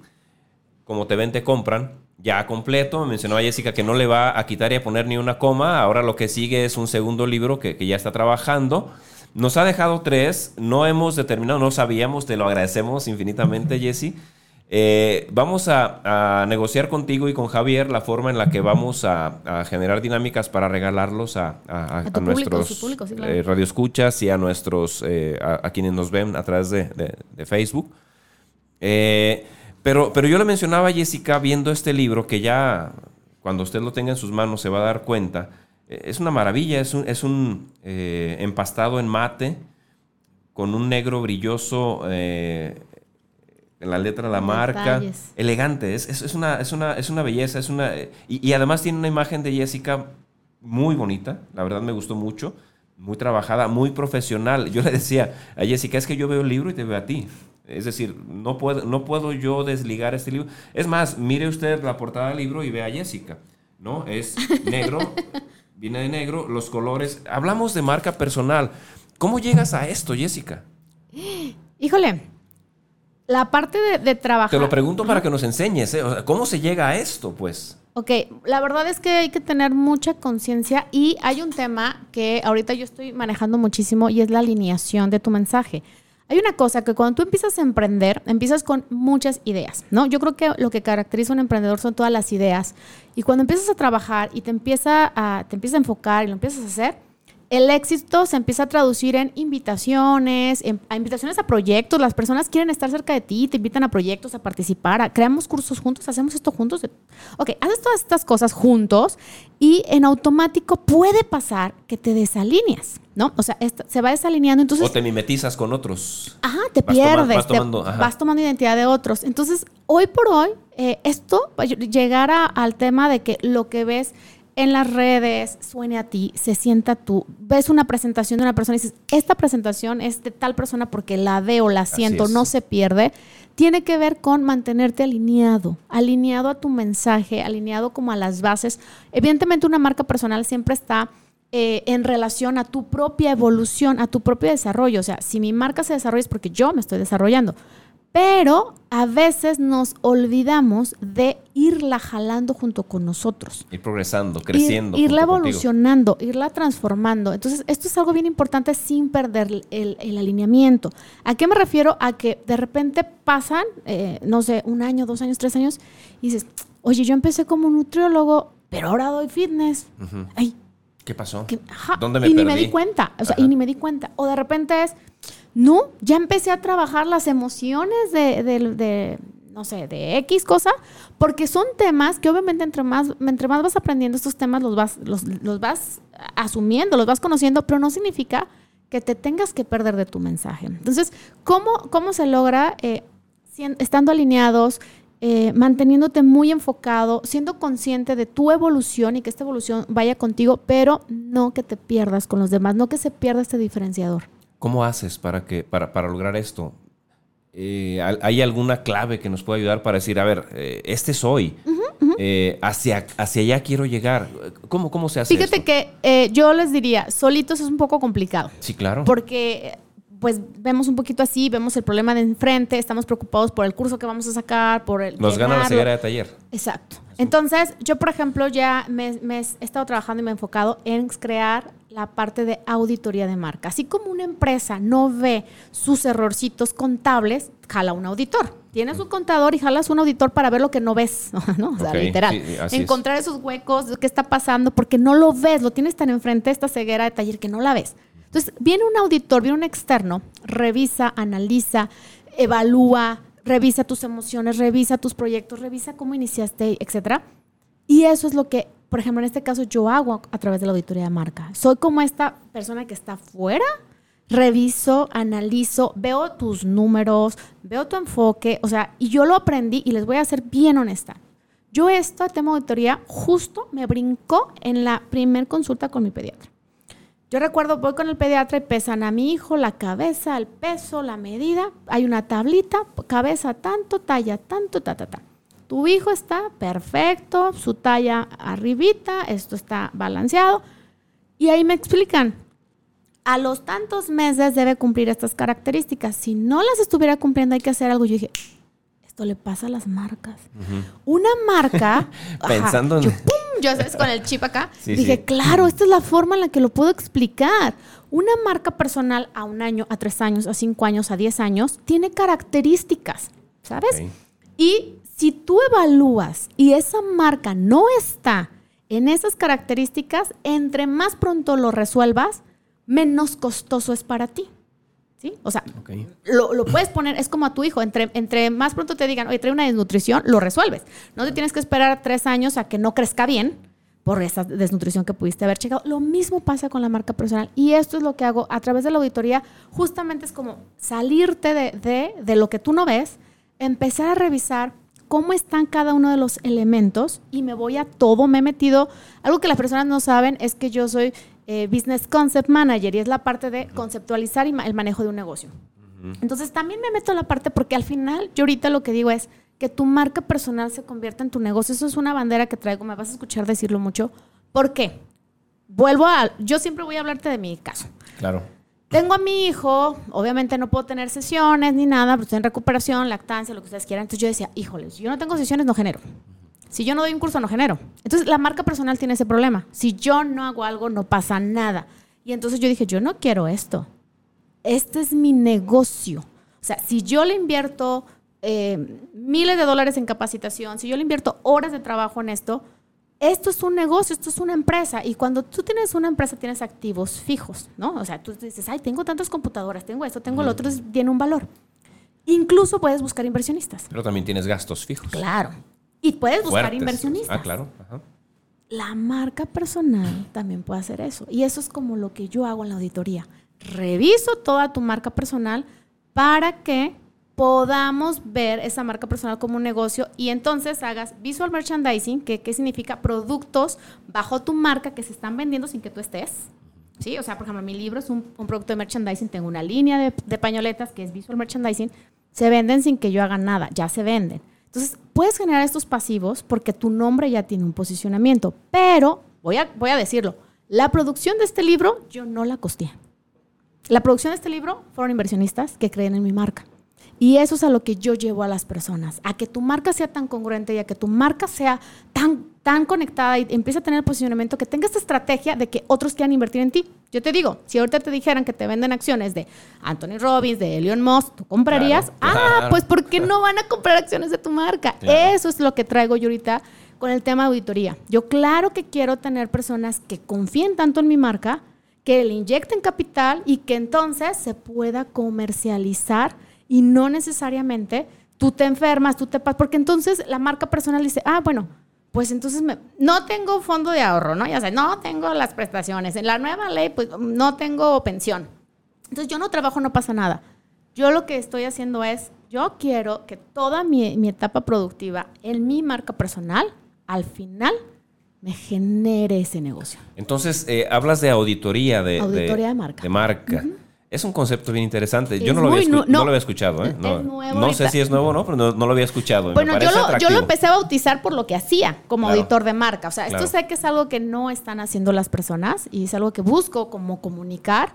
Como te ven, te compran. Ya completo, me mencionaba Jessica que no le va a quitar y a poner ni una coma. Ahora lo que sigue es un segundo libro que, que ya está trabajando. Nos ha dejado tres, no hemos determinado, no sabíamos, te lo agradecemos infinitamente, Jesse. Eh, vamos a, negociar contigo y con Javier la forma en la que vamos a, generar dinámicas para regalarlos a, nuestros eh, radioescuchas y a nuestros eh, a, quienes nos ven a través de, Facebook. pero, pero yo le mencionaba a Jessica viendo este libro que ya cuando usted lo tenga en sus manos se va a dar cuenta. Es una maravilla, es un, es un empastado en mate con un negro brilloso la letra, la marca. Elegante, es, es, una, es, una, es una belleza, es una... Y, además tiene una imagen de Jessica muy bonita, la verdad me gustó mucho, muy trabajada, muy profesional. Yo le decía a Jessica, es que yo veo el libro y te veo a ti. Es decir, no puedo, no puedo yo desligar este libro. Es más, mire usted la portada del libro y ve a Jessica, ¿no? Es negro, viene de negro, los colores. Hablamos de marca personal. ¿Cómo llegas a esto, Jessica? Híjole, la parte de, trabajar. Te lo pregunto para que nos enseñes, ¿eh? ¿cómo se llega a esto, pues? Ok, la verdad es que hay que tener mucha conciencia y hay un tema que ahorita yo estoy manejando muchísimo y es la alineación de tu mensaje. Hay una cosa que cuando tú empiezas a emprender, empiezas con muchas ideas, ¿no? Yo creo que lo que caracteriza a un emprendedor son todas las ideas y cuando empiezas a trabajar y te empieza a, te empieza a enfocar y lo empiezas a hacer, el éxito se empieza a traducir en invitaciones, en, a invitaciones a proyectos. Las personas quieren estar cerca de ti, te invitan a proyectos, a participar, creamos cursos juntos, hacemos esto juntos. Ok, haces todas estas cosas juntos y en automático puede pasar que te desalineas, ¿no? O sea, se va desalineando. Entonces, o te mimetizas con otros. Ajá, te pierdes. vas, tomando, vas, tomando, identidad de otros. Entonces, hoy por hoy, eh, esto, llegar al tema de que lo que ves en las redes, suene a ti, se sienta tú, ves una presentación de una persona y dices, esta presentación es de tal persona porque la veo, la siento, no se pierde, tiene que ver con mantenerte alineado, alineado a tu mensaje, alineado como a las bases. Evidentemente una marca personal siempre está eh, en relación a tu propia evolución, a tu propio desarrollo. O sea, si mi marca se desarrolla es porque yo me estoy desarrollando. Pero a veces nos olvidamos de irla jalando junto con nosotros. Ir progresando, creciendo. irla evolucionando, irla transformando. Entonces, esto es algo bien importante sin perder el, alineamiento. ¿A qué me refiero? A que de repente pasan, eh, no sé, un año, dos años, tres años, y dices, oye, yo empecé como nutriólogo, pero ahora doy fitness. Ay, ¿Qué pasó? ¿Dónde me y ni me di cuenta, o sea, y ni me di cuenta. O de repente es, no, ya empecé a trabajar las emociones de, no sé, de X cosa, porque son temas que obviamente entre más, entre más vas aprendiendo estos temas, los vas, los, vas asumiendo, los vas conociendo, pero no significa que te tengas que perder de tu mensaje. Entonces, ¿cómo, cómo se logra eh, estando alineados, eh, manteniéndote muy enfocado, siendo consciente de tu evolución y que esta evolución vaya contigo, pero no que te pierdas con los demás, no que se pierda este diferenciador? ¿Cómo haces para, que, para, para lograr esto? Eh, ¿Hay alguna clave que nos pueda ayudar para decir, a ver, eh, este soy, eh, hacia, hacia allá quiero llegar? ¿Cómo, cómo se hace Fíjate que yo les diría, solitos es un poco complicado. Sí, claro. Porque pues vemos un poquito así, vemos el problema de enfrente, estamos preocupados por el curso que vamos a sacar, por el... Nos gana la ceguera de taller. Exacto. Entonces, yo, por ejemplo, ya me, he estado trabajando y me he enfocado en crear la parte de auditoría de marca. Así como una empresa no ve sus errorcitos contables, jala un auditor. Tienes un contador y jalas un auditor para ver lo que no ves, ¿no? O sea, literal. Encontrar esos huecos, qué está pasando, porque no lo ves, lo tienes tan enfrente esta ceguera de taller que no la ves. Entonces, viene un auditor, viene un externo, revisa, analiza, evalúa, revisa tus emociones, revisa tus proyectos, revisa cómo iniciaste, etcétera. Y eso es lo que, por ejemplo, en este caso yo hago a través de la auditoría de marca. Soy como esta persona que está fuera, reviso, analizo, veo tus números, veo tu enfoque, o sea, y yo lo aprendí y les voy a ser bien honesta. Yo esto, tema auditoría, justo me brincó en la primer consulta con mi pediatra. Yo recuerdo, voy con el pediatra y pesan a mi hijo la cabeza, el peso, la medida. Hay una tablita, cabeza tanto, talla tanto, ta, ta, ta. Tu hijo está perfecto, su talla arribita, esto está balanceado. Y ahí me explican, a los tantos meses debe cumplir estas características. Si no las estuviera cumpliendo hay que hacer algo. Yo dije, esto le pasa a las marcas. Una marca... Pensando en... Yo, ¡pum! yo ¿sabes? con el chip acá, dije, claro, esta es la forma en la que lo puedo explicar. Una marca personal a un año, a tres años, a cinco años, a diez años, tiene características, ¿sabes? Y si tú evalúas y esa marca no está en esas características, entre más pronto lo resuelvas, menos costoso es para ti. ¿Sí? O sea, lo, puedes poner, es como a tu hijo, entre, entre más pronto te digan, oye, trae una desnutrición, lo resuelves. No te tienes que esperar tres años a que no crezca bien por esa desnutrición que pudiste haber checado. Lo mismo pasa con la marca personal. Y esto es lo que hago a través de la auditoría. Justamente es como salirte de, de, de lo que tú no ves, empezar a revisar cómo están cada uno de los elementos y me voy a todo. Me he metido, algo que las personas no saben es que yo soy eh, Business Concept Manager y es la parte de conceptualizar y el manejo de un negocio. Entonces también me meto a la parte porque al final yo ahorita lo que digo es que tu marca personal se convierta en tu negocio. Eso es una bandera que traigo, me vas a escuchar decirlo mucho. ¿Por qué? Vuelvo a, yo siempre voy a hablarte de mi caso. Claro. Tengo a mi hijo, obviamente no puedo tener sesiones ni nada, pero estoy en recuperación, lactancia, lo que ustedes quieran. Entonces yo decía, híjoles, yo no tengo sesiones, no genero. Si yo no doy un curso, no genero. Entonces la marca personal tiene ese problema. Si yo no hago algo, no pasa nada. Y entonces yo dije, yo no quiero esto. Este es mi negocio. O sea, si yo le invierto eh, miles de dólares en capacitación, si yo le invierto horas de trabajo en esto, esto es un negocio, esto es una empresa. Y cuando tú tienes una empresa, tienes activos fijos, ¿no? O sea, tú dices, ay, tengo tantas computadoras, tengo esto, tengo lo otro, tiene un valor. Incluso puedes buscar inversionistas. Pero también tienes gastos fijos. Claro. Y puedes buscar inversionistas. Ah, claro. La marca personal también puede hacer eso. Y eso es como lo que yo hago en la auditoría. Reviso toda tu marca personal para que podamos ver esa marca personal como un negocio y entonces hagas visual merchandising, que ¿qué significa productos bajo tu marca que se están vendiendo sin que tú estés. ¿Sí? O sea, por ejemplo, mi libro es un, producto de merchandising, tengo una línea de, de, pañoletas que es visual merchandising, se venden sin que yo haga nada, ya se venden. Entonces, puedes generar estos pasivos porque tu nombre ya tiene un posicionamiento, pero voy a, voy a decirlo, la producción de este libro yo no la costeé. La producción de este libro fueron inversionistas que creen en mi marca. Y eso es a lo que yo llevo a las personas, a que tu marca sea tan congruente y a que tu marca sea tan, tan conectada y empiece a tener el posicionamiento, que tenga esta estrategia de que otros quieran invertir en ti. Yo te digo, si ahorita te dijeran que te venden acciones de Anthony Robbins, de Elon Musk, ¿tú comprarías? ah, pues ¿por qué no van a comprar acciones de tu marca? Eso es lo que traigo yo ahorita con el tema de auditoría. Yo claro que quiero tener personas que confíen tanto en mi marca, que le inyecten capital y que entonces se pueda comercializar y no necesariamente tú te enfermas, tú te porque entonces la marca personal dice, ah, bueno, pues entonces no tengo fondo de ahorro, ¿no? Ya sé, no tengo las prestaciones. En la nueva ley, pues no tengo pensión. Entonces yo no trabajo, no pasa nada. Yo lo que estoy haciendo es, yo quiero que toda mi, etapa productiva en mi marca personal, al final, me genere ese negocio. Entonces, eh, hablas de auditoría de, auditoría de, marca. De marca. Es un concepto bien interesante. yo no lo, había no, lo, había escuchado. ¿eh? No, sé si es nuevo o no, pero no, lo había escuchado. Bueno, yo lo, empecé a bautizar por lo que hacía como auditor de marca. O sea, esto sé que es algo que no están haciendo las personas y es algo que busco como comunicar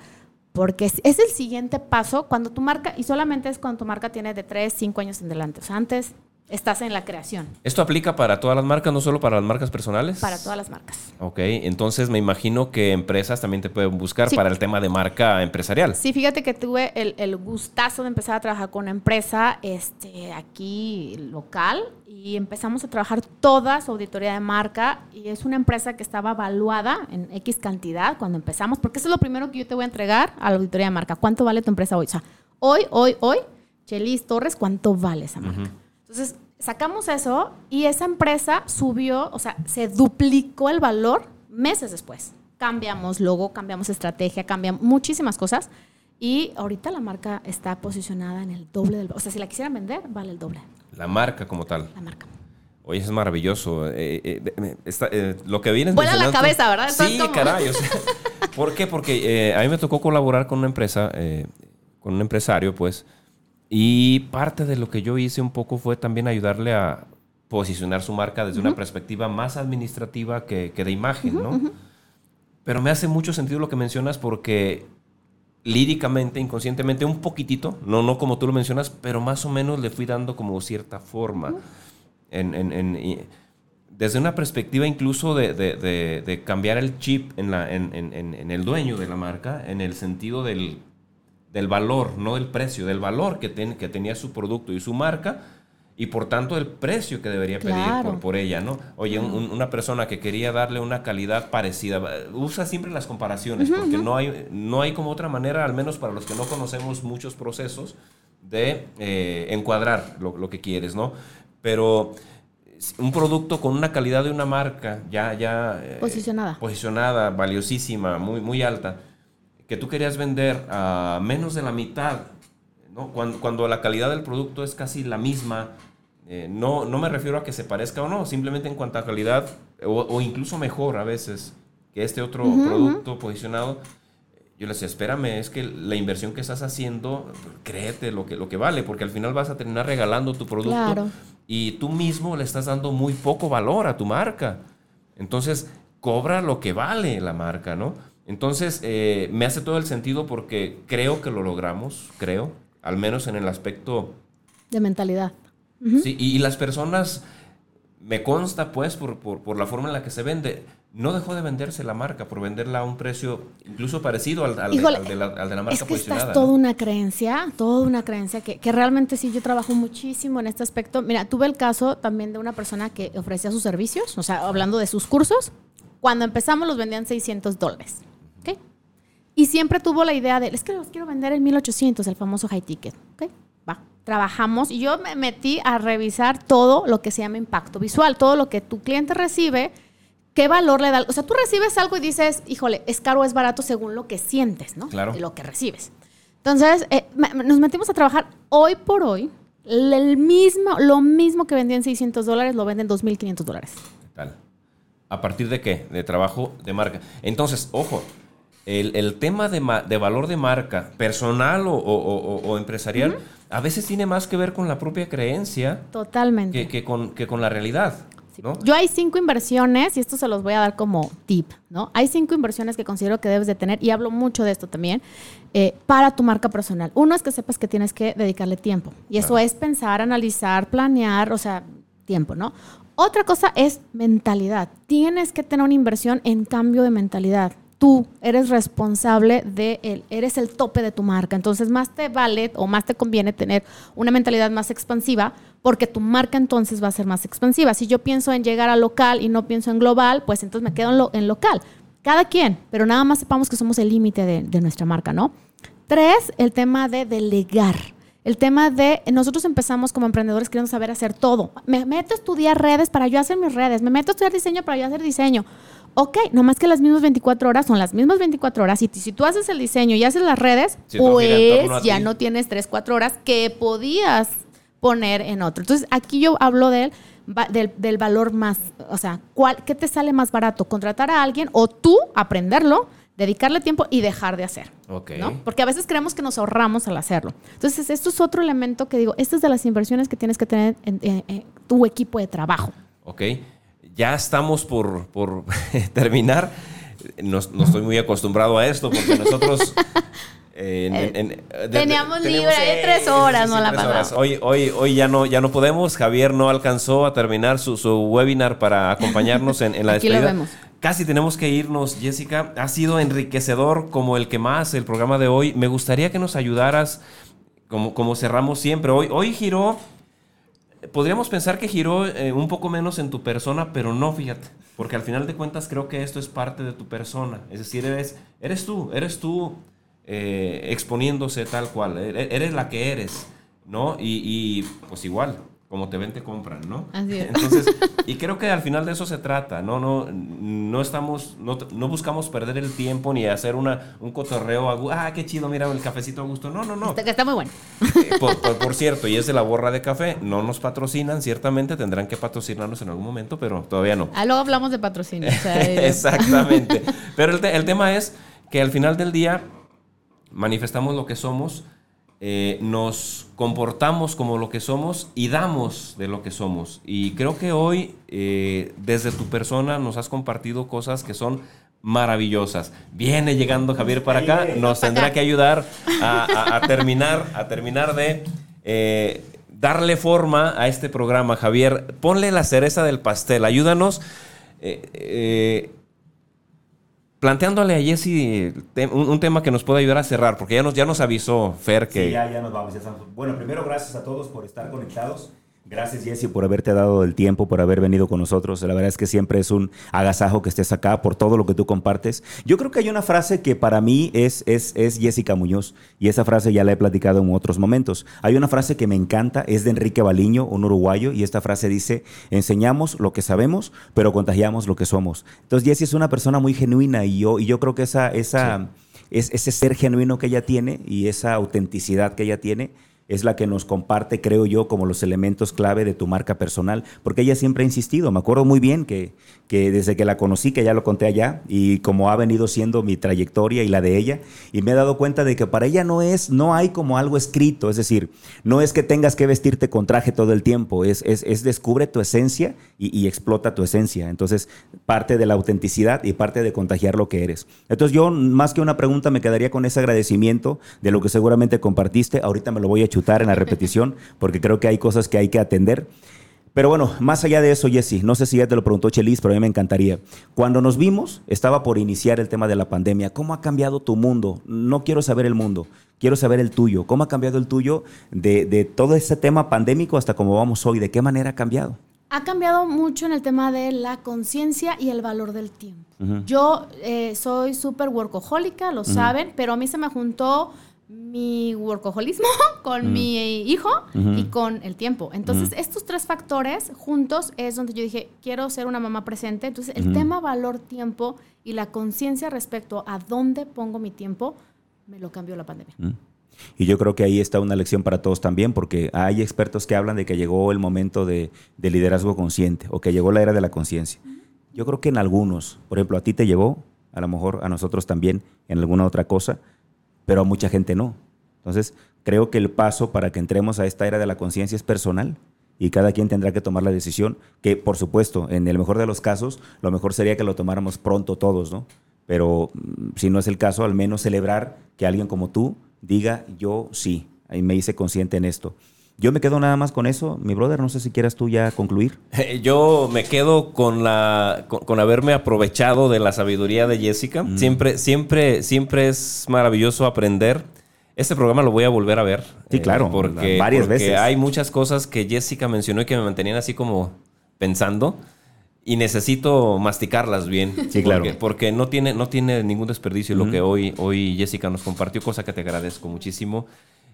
porque es, es el siguiente paso cuando tu marca, y solamente es cuando tu marca tiene de 3, 5 años en adelante. O sea, antes estás en la creación. ¿Esto aplica para todas las marcas, no solo para las marcas personales? Para todas las marcas. Ok, entonces me imagino que empresas también te pueden buscar para el tema de marca empresarial. Sí, fíjate que tuve el, gustazo de empezar a trabajar con una empresa este, aquí local y empezamos a trabajar toda su auditoría de marca y es una empresa que estaba evaluada en X cantidad cuando empezamos, porque eso es lo primero que yo te voy a entregar a la auditoría de marca. ¿Cuánto vale tu empresa hoy? O sea, hoy, hoy, hoy, Chelis Torres, ¿cuánto vale esa marca? Entonces, sacamos eso y esa empresa subió, o sea, se duplicó el valor meses después. Cambiamos logo, cambiamos estrategia, cambiamos muchísimas cosas. Y ahorita la marca está posicionada en el doble del... O sea, si la quisieran vender, vale el doble. La marca como tal. La marca. Oye, es maravilloso. Eh, eh, eh, lo que viene Vuela la cabeza, ¿verdad? Sí, caray. ¿Por qué? Porque a mí me tocó colaborar con una empresa, con un empresario, pues, y parte de lo que yo hice un poco fue también ayudarle a posicionar su marca desde una perspectiva más administrativa que, de imagen, ¿no? Pero me hace mucho sentido lo que mencionas porque líricamente, inconscientemente, un poquitito, no, no como tú lo mencionas, pero más o menos le fui dando como cierta forma. desde una perspectiva incluso de, cambiar el chip en, la, en, el dueño de la marca, en el sentido del, valor, no del precio, del valor que, que tenía su producto y su marca y por tanto el precio que debería pedir por, ella, ¿no? Oye, una persona que quería darle una calidad parecida, usa siempre las comparaciones, porque no hay, no hay como otra manera, al menos para los que no conocemos muchos procesos, de eh, encuadrar lo, que quieres, ¿no? Pero un producto con una calidad de una marca ya, ya eh, posicionada. posicionada, valiosísima, muy, muy alta, que tú querías vender a menos de la mitad ¿no? Cuando, cuando, la calidad del producto es casi la misma, eh, no, no me refiero a que se parezca o no, simplemente en cuanto a calidad o, incluso mejor a veces que este otro producto posicionado. Yo les decía, espérame, es que la inversión que estás haciendo, créete lo que, lo que vale, porque al final vas a terminar regalando tu producto y tú mismo le estás dando muy poco valor a tu marca. Entonces, cobra lo que vale la marca, ¿no? Entonces, eh, me hace todo el sentido porque creo que lo logramos, creo, al menos en el aspecto... De mentalidad. Sí, y, las personas, me consta pues por, por, la forma en la que se vende, no dejó de venderse la marca por venderla a un precio incluso parecido al, al, de, la, al de, la, marca es que Esta es toda una creencia, toda una creencia que, que, realmente sí, yo trabajo muchísimo en este aspecto. Mira, tuve el caso también de una persona que ofrecía sus servicios, o sea, hablando de sus cursos. Cuando empezamos los vendían 600 dólares. Y siempre tuvo la idea de, es que los quiero vender en 1800, el famoso high ticket. ¿okay? Va, trabajamos y yo me metí a revisar todo lo que se llama impacto visual, todo lo que tu cliente recibe, qué valor le da. O sea, tú recibes algo y dices, híjole, es caro o es barato según lo que sientes, ¿no? Claro. De lo que recibes. Entonces, eh, nos metimos a trabajar hoy por hoy. El mismo, lo mismo que vendía en 600 dólares, lo venden en 2.500 dólares. Tal. ¿A partir de qué? De trabajo de marca. Entonces, ojo, el, tema de, de, valor de marca, personal o, empresarial, a veces tiene más que ver con la propia creencia. Totalmente. Que, con, que con la realidad. Yo hay cinco inversiones, y esto se los voy a dar como tip, ¿no? Hay cinco inversiones que considero que debes de tener, y hablo mucho de esto también, eh, para tu marca personal. Uno es que sepas que tienes que dedicarle tiempo. Y eso es pensar, analizar, planear, o sea, tiempo, ¿no? Otra cosa es mentalidad. Tienes que tener una inversión en cambio de mentalidad tú eres responsable de él, eres el tope de tu marca. Entonces, más te vale o más te conviene tener una mentalidad más expansiva porque tu marca entonces va a ser más expansiva. Si yo pienso en llegar a local y no pienso en global, pues entonces me quedo en, local. Cada quien, pero nada más sepamos que somos el límite de nuestra marca, ¿no? Tres, el tema de delegar. El tema de, nosotros empezamos como emprendedores queriendo saber hacer todo. Me meto a estudiar redes para yo hacer mis redes, me meto a estudiar diseño para yo hacer diseño. Ok, nomás que las mismas 24 horas son las mismas 24 horas. Y si tú haces el diseño y haces las redes, pues ya no tienes 3, 4 horas que podías poner en otro. Entonces, aquí yo hablo del, del, valor más, o sea, ¿cuál, ¿qué te sale más barato? ¿Contratar a alguien o tú aprenderlo? Dedicarle tiempo y dejar de hacer. ¿no? Porque a veces creemos que nos ahorramos al hacerlo. Entonces, esto es otro elemento que digo, esta es de las inversiones que tienes que tener en tu equipo de trabajo. Ok ya estamos por, terminar. No, estoy muy acostumbrado a esto porque nosotros... Eh, teníamos libre tres horas, no la. Hoy, hoy, hoy ya no, ya no podemos. Javier no alcanzó a terminar su, webinar para acompañarnos en, la despedida. Casi tenemos que irnos, Jessica. Ha sido enriquecedor como el que más el programa de hoy. Me gustaría que nos ayudaras, como, como cerramos siempre. Hoy, hoy giró podríamos pensar que giró eh, un poco menos en tu persona, pero no, fíjate. Porque al final de cuentas creo que esto es parte de tu persona. Es decir, eres, eres tú, eres tú exponiéndose tal cual. Eres la que eres, ¿no? Y, pues igual, como te ven, te compran, ¿no? Así es. Entonces, y creo que al final de eso se trata, ¿no? No, no estamos, no, no buscamos perder el tiempo ni hacer una, un cotorreo, a, ah, qué chido, mira el cafecito a gusto. No, no, no. Está, muy bueno. Eh, por, por- por cierto, y es de la borra de café, no nos patrocinan, ciertamente tendrán que patrocinarnos en algún momento, pero todavía no. Ah, luego hablamos de patrocinio. o sea, de- Exactamente. Pero el, te- el tema es que al final del día manifestamos lo que somos, eh, nos comportamos como lo que somos y damos de lo que somos. Y creo que hoy, eh, desde tu persona, nos has compartido cosas que son maravillosas. Viene llegando Javier para acá, nos tendrá que ayudar a, a- a terminar, a terminar de eh, darle forma a este programa. Javier, ponle la cereza del pastel, ayúdanos. eh, eh, planteándole a Jesse un, un tema que nos pueda ayudar a cerrar, porque ya nos, ya nos avisó Fer que... Sí, ya, ya nos vamos. ya estamos. Bueno, primero gracias a todos por estar conectados. Gracias, Jesse, por haberte dado el tiempo, por haber venido con nosotros. La verdad es que siempre es un agasajo que estés acá por todo lo que tú compartes. Yo creo que hay una frase que para mí es, es, es Jessica Muñoz, y esa frase ya la he platicado en otros momentos. Hay una frase que me encanta, es de Enrique Baliño, un uruguayo, y esta frase dice, enseñamos lo que sabemos, pero contagiamos lo que somos. Entonces, Jesse es una persona muy genuina, y yo, y yo creo que esa... esa es, ese ser genuino que ella tiene y esa autenticidad que ella tiene es la que nos comparte, creo yo, como los elementos clave de tu marca personal, porque ella siempre ha insistido, me acuerdo muy bien que, que desde que la conocí, que ya lo conté allá, y como ha venido siendo mi trayectoria y la de ella, y me he dado cuenta de que para ella no es, no hay como algo escrito, es decir, no es que tengas que vestirte con traje todo el tiempo, es, es, es descubre tu esencia y, y explota tu esencia, entonces parte de la autenticidad y parte de contagiar lo que eres. Entonces yo, más que una pregunta, me quedaría con ese agradecimiento de lo que seguramente compartiste, ahorita me lo voy a chutar en la repetición, porque creo que hay cosas que hay que atender. Pero bueno, más allá de eso, Jesse, no sé si ya te lo preguntó Chelis, pero a mí me encantaría. Cuando nos vimos, estaba por iniciar el tema de la pandemia. ¿Cómo ha cambiado tu mundo? No quiero saber el mundo, quiero saber el tuyo. ¿Cómo ha cambiado el tuyo de, de todo este tema pandémico hasta cómo vamos hoy? ¿De qué manera ha cambiado? Ha cambiado mucho en el tema de la conciencia y el valor del tiempo. Yo eh, soy súper workahólica, lo saben, pero a mí se me juntó mi workaholismo con mi hijo y con el tiempo. Entonces, estos tres factores juntos es donde yo dije, quiero ser una mamá presente. Entonces, el tema valor-tiempo y la conciencia respecto a dónde pongo mi tiempo, me lo cambió la pandemia. Y yo creo que ahí está una lección para todos también, porque hay expertos que hablan de que llegó el momento de, de liderazgo consciente o que llegó la era de la conciencia. Yo creo que en algunos, por ejemplo, a ti te llevó, a lo mejor a nosotros también en alguna otra cosa, pero a mucha gente no. Entonces, creo que el paso para que entremos a esta era de la conciencia es personal y cada quien tendrá que tomar la decisión, que por supuesto, en el mejor de los casos, lo mejor sería que lo tomáramos pronto todos, ¿no? Pero mm, si no es el caso, al menos celebrar que alguien como tú diga, yo sí, ahí me hice consciente en esto. Yo me quedo nada más con eso, mi brother, no sé si quieras tú ya concluir. Yo me quedo con la con, con haberme aprovechado de la sabiduría de Jessica. Siempre, siempre, siempre es maravilloso aprender. Este programa lo voy a volver a ver. Sí, claro, porque, varias porque veces. hay muchas cosas que Jessica mencionó y que me mantenían así como pensando. Y necesito masticarlas bien. Sí, claro. Porque, porque no, tiene, no tiene ningún desperdicio lo que hoy, hoy Jessica nos compartió, cosa que te agradezco muchísimo.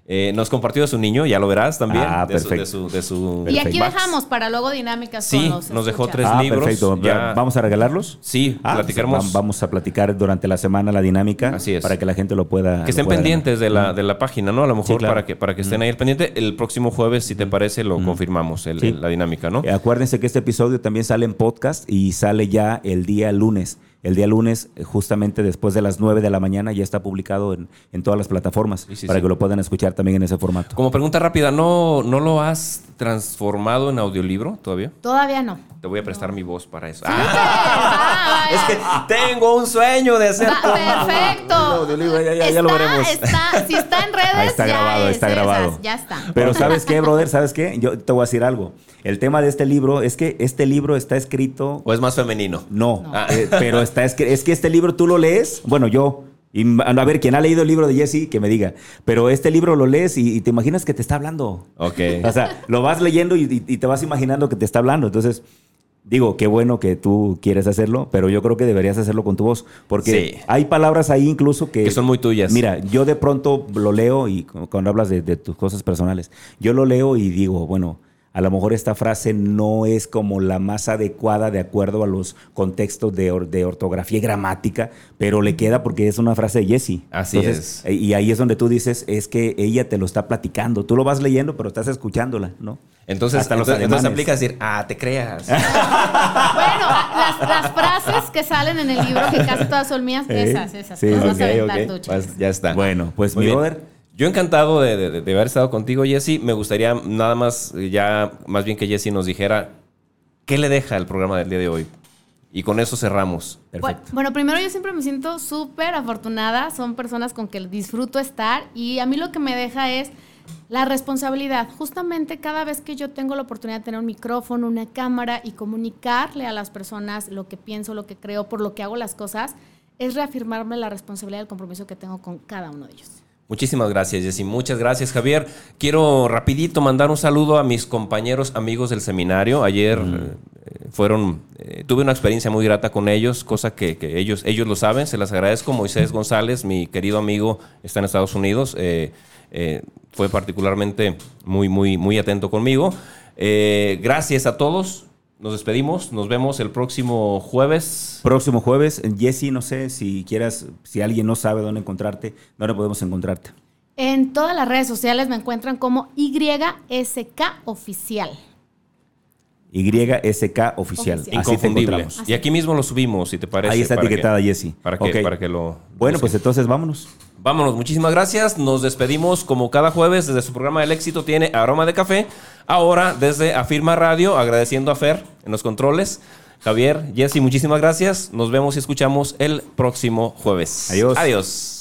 Eh, nos compartió de su niño, ya lo verás también. Ah, de su- perfecto. de su, de su- Y aquí Max. dejamos para luego dinámicas Sí, con los nos dejó tres ah, libros, perfecto. ya- ¿Vamos a regalarlos? Sí, Ah, platicaremos. pues, vamos a platicar durante la semana la dinámica Así es. para que la gente lo pueda. Que estén pueda pendientes de la, de la página, ¿no? A lo mejor Sí, claro. para, que, para que estén ahí al pendiente. El próximo jueves, si te parece, lo confirmamos, el- Sí. el- la dinámica, ¿no? Eh, Acuérdense que este episodio también sale en podcast y sale ya el día lunes. El día lunes, eh, justamente después de las 9 de la mañana, ya está publicado en, en todas las plataformas Sí, sí, para sí. que lo puedan escuchar también en ese formato. Como pregunta rápida, ¿no, ¿no lo has transformado en audiolibro todavía? Todavía no. Te voy a prestar mi voz para eso. Ah, es que tengo un sueño de hacer Va, todo. perfecto. Audiolibro, ya, ya- ya lo veremos. está- si está en redes, Ahí está ya grabado, es está esas, grabado. ya está. Pero ¿sabes qué, brother? ¿Sabes qué? Yo te voy a decir algo. El tema de este libro es que este libro está escrito ¿O es más femenino? No, Ah. eh, pero está es que, es que este libro tú lo lees, bueno, yo, y a ver, quien ha leído el libro de Jesse, que me diga, pero este libro lo lees y, y te imaginas que te está hablando. Ok. O sea, lo vas leyendo y, te vas imaginando que te está hablando. Entonces, digo, qué bueno que tú quieres hacerlo, pero yo creo que deberías hacerlo con tu voz, porque Sí. hay palabras ahí incluso que... Que son muy tuyas. Mira, yo de pronto lo leo y cu- cuando hablas de, de tus cosas personales, yo lo leo y digo, bueno, a lo mejor esta frase no es como la más adecuada de acuerdo a los contextos de, de ortografía y gramática, pero le queda porque es una frase de Jessie. Así es. Eh, y ahí es donde tú dices, es que ella te lo está platicando. Tú lo vas leyendo, pero estás escuchándola, ¿no? Entonces, Hasta entonces, entonces aplica decir, ah, te creas. bueno, las, frases que salen en el libro, que casi todas son mías, esas, esas. Sí, pues ya está. Bueno, pues mi brother yo encantado de, haber estado contigo, Jesse. Me gustaría nada más, ya más bien que Jesse nos dijera qué le deja el programa del día de hoy. Y con eso cerramos. Perfecto. Bueno, primero yo siempre me siento súper afortunada. Son personas con que disfruto estar. Y a mí lo que me deja es la responsabilidad. Justamente cada vez que yo tengo la oportunidad de tener un micrófono, una cámara y comunicarle a las personas lo que pienso, lo que creo, por lo que hago las cosas, es reafirmarme la responsabilidad y el compromiso que tengo con cada uno de ellos. Muchísimas gracias, Jessy. Muchas gracias, Javier. Quiero rapidito mandar un saludo a mis compañeros amigos del seminario. Ayer mm. eh, fueron, eh, tuve una experiencia muy grata con ellos, cosa que, ellos, ellos lo saben. Se las agradezco. Moisés González, mi querido amigo, está en Estados Unidos. Eh, fue particularmente muy, muy, muy atento conmigo. gracias a todos. Nos despedimos, nos vemos el próximo jueves. Próximo jueves. Jesse, no sé si quieras, si alguien no sabe dónde encontrarte, ¿dónde podemos encontrarte? En todas las redes sociales me encuentran como YSK Oficial. YSK Oficial. Inconfundible. Y aquí mismo lo subimos, si te parece. Ahí está etiquetada Jesse. Para que, para que lo. Bueno, pues entonces vámonos. Vámonos, muchísimas gracias. Nos despedimos como cada jueves desde su programa del éxito tiene aroma de café. Ahora desde Afirma Radio, agradeciendo a Fer en los controles. Javier, Jesse, muchísimas gracias. Nos vemos y escuchamos el próximo jueves. Adiós. Adiós.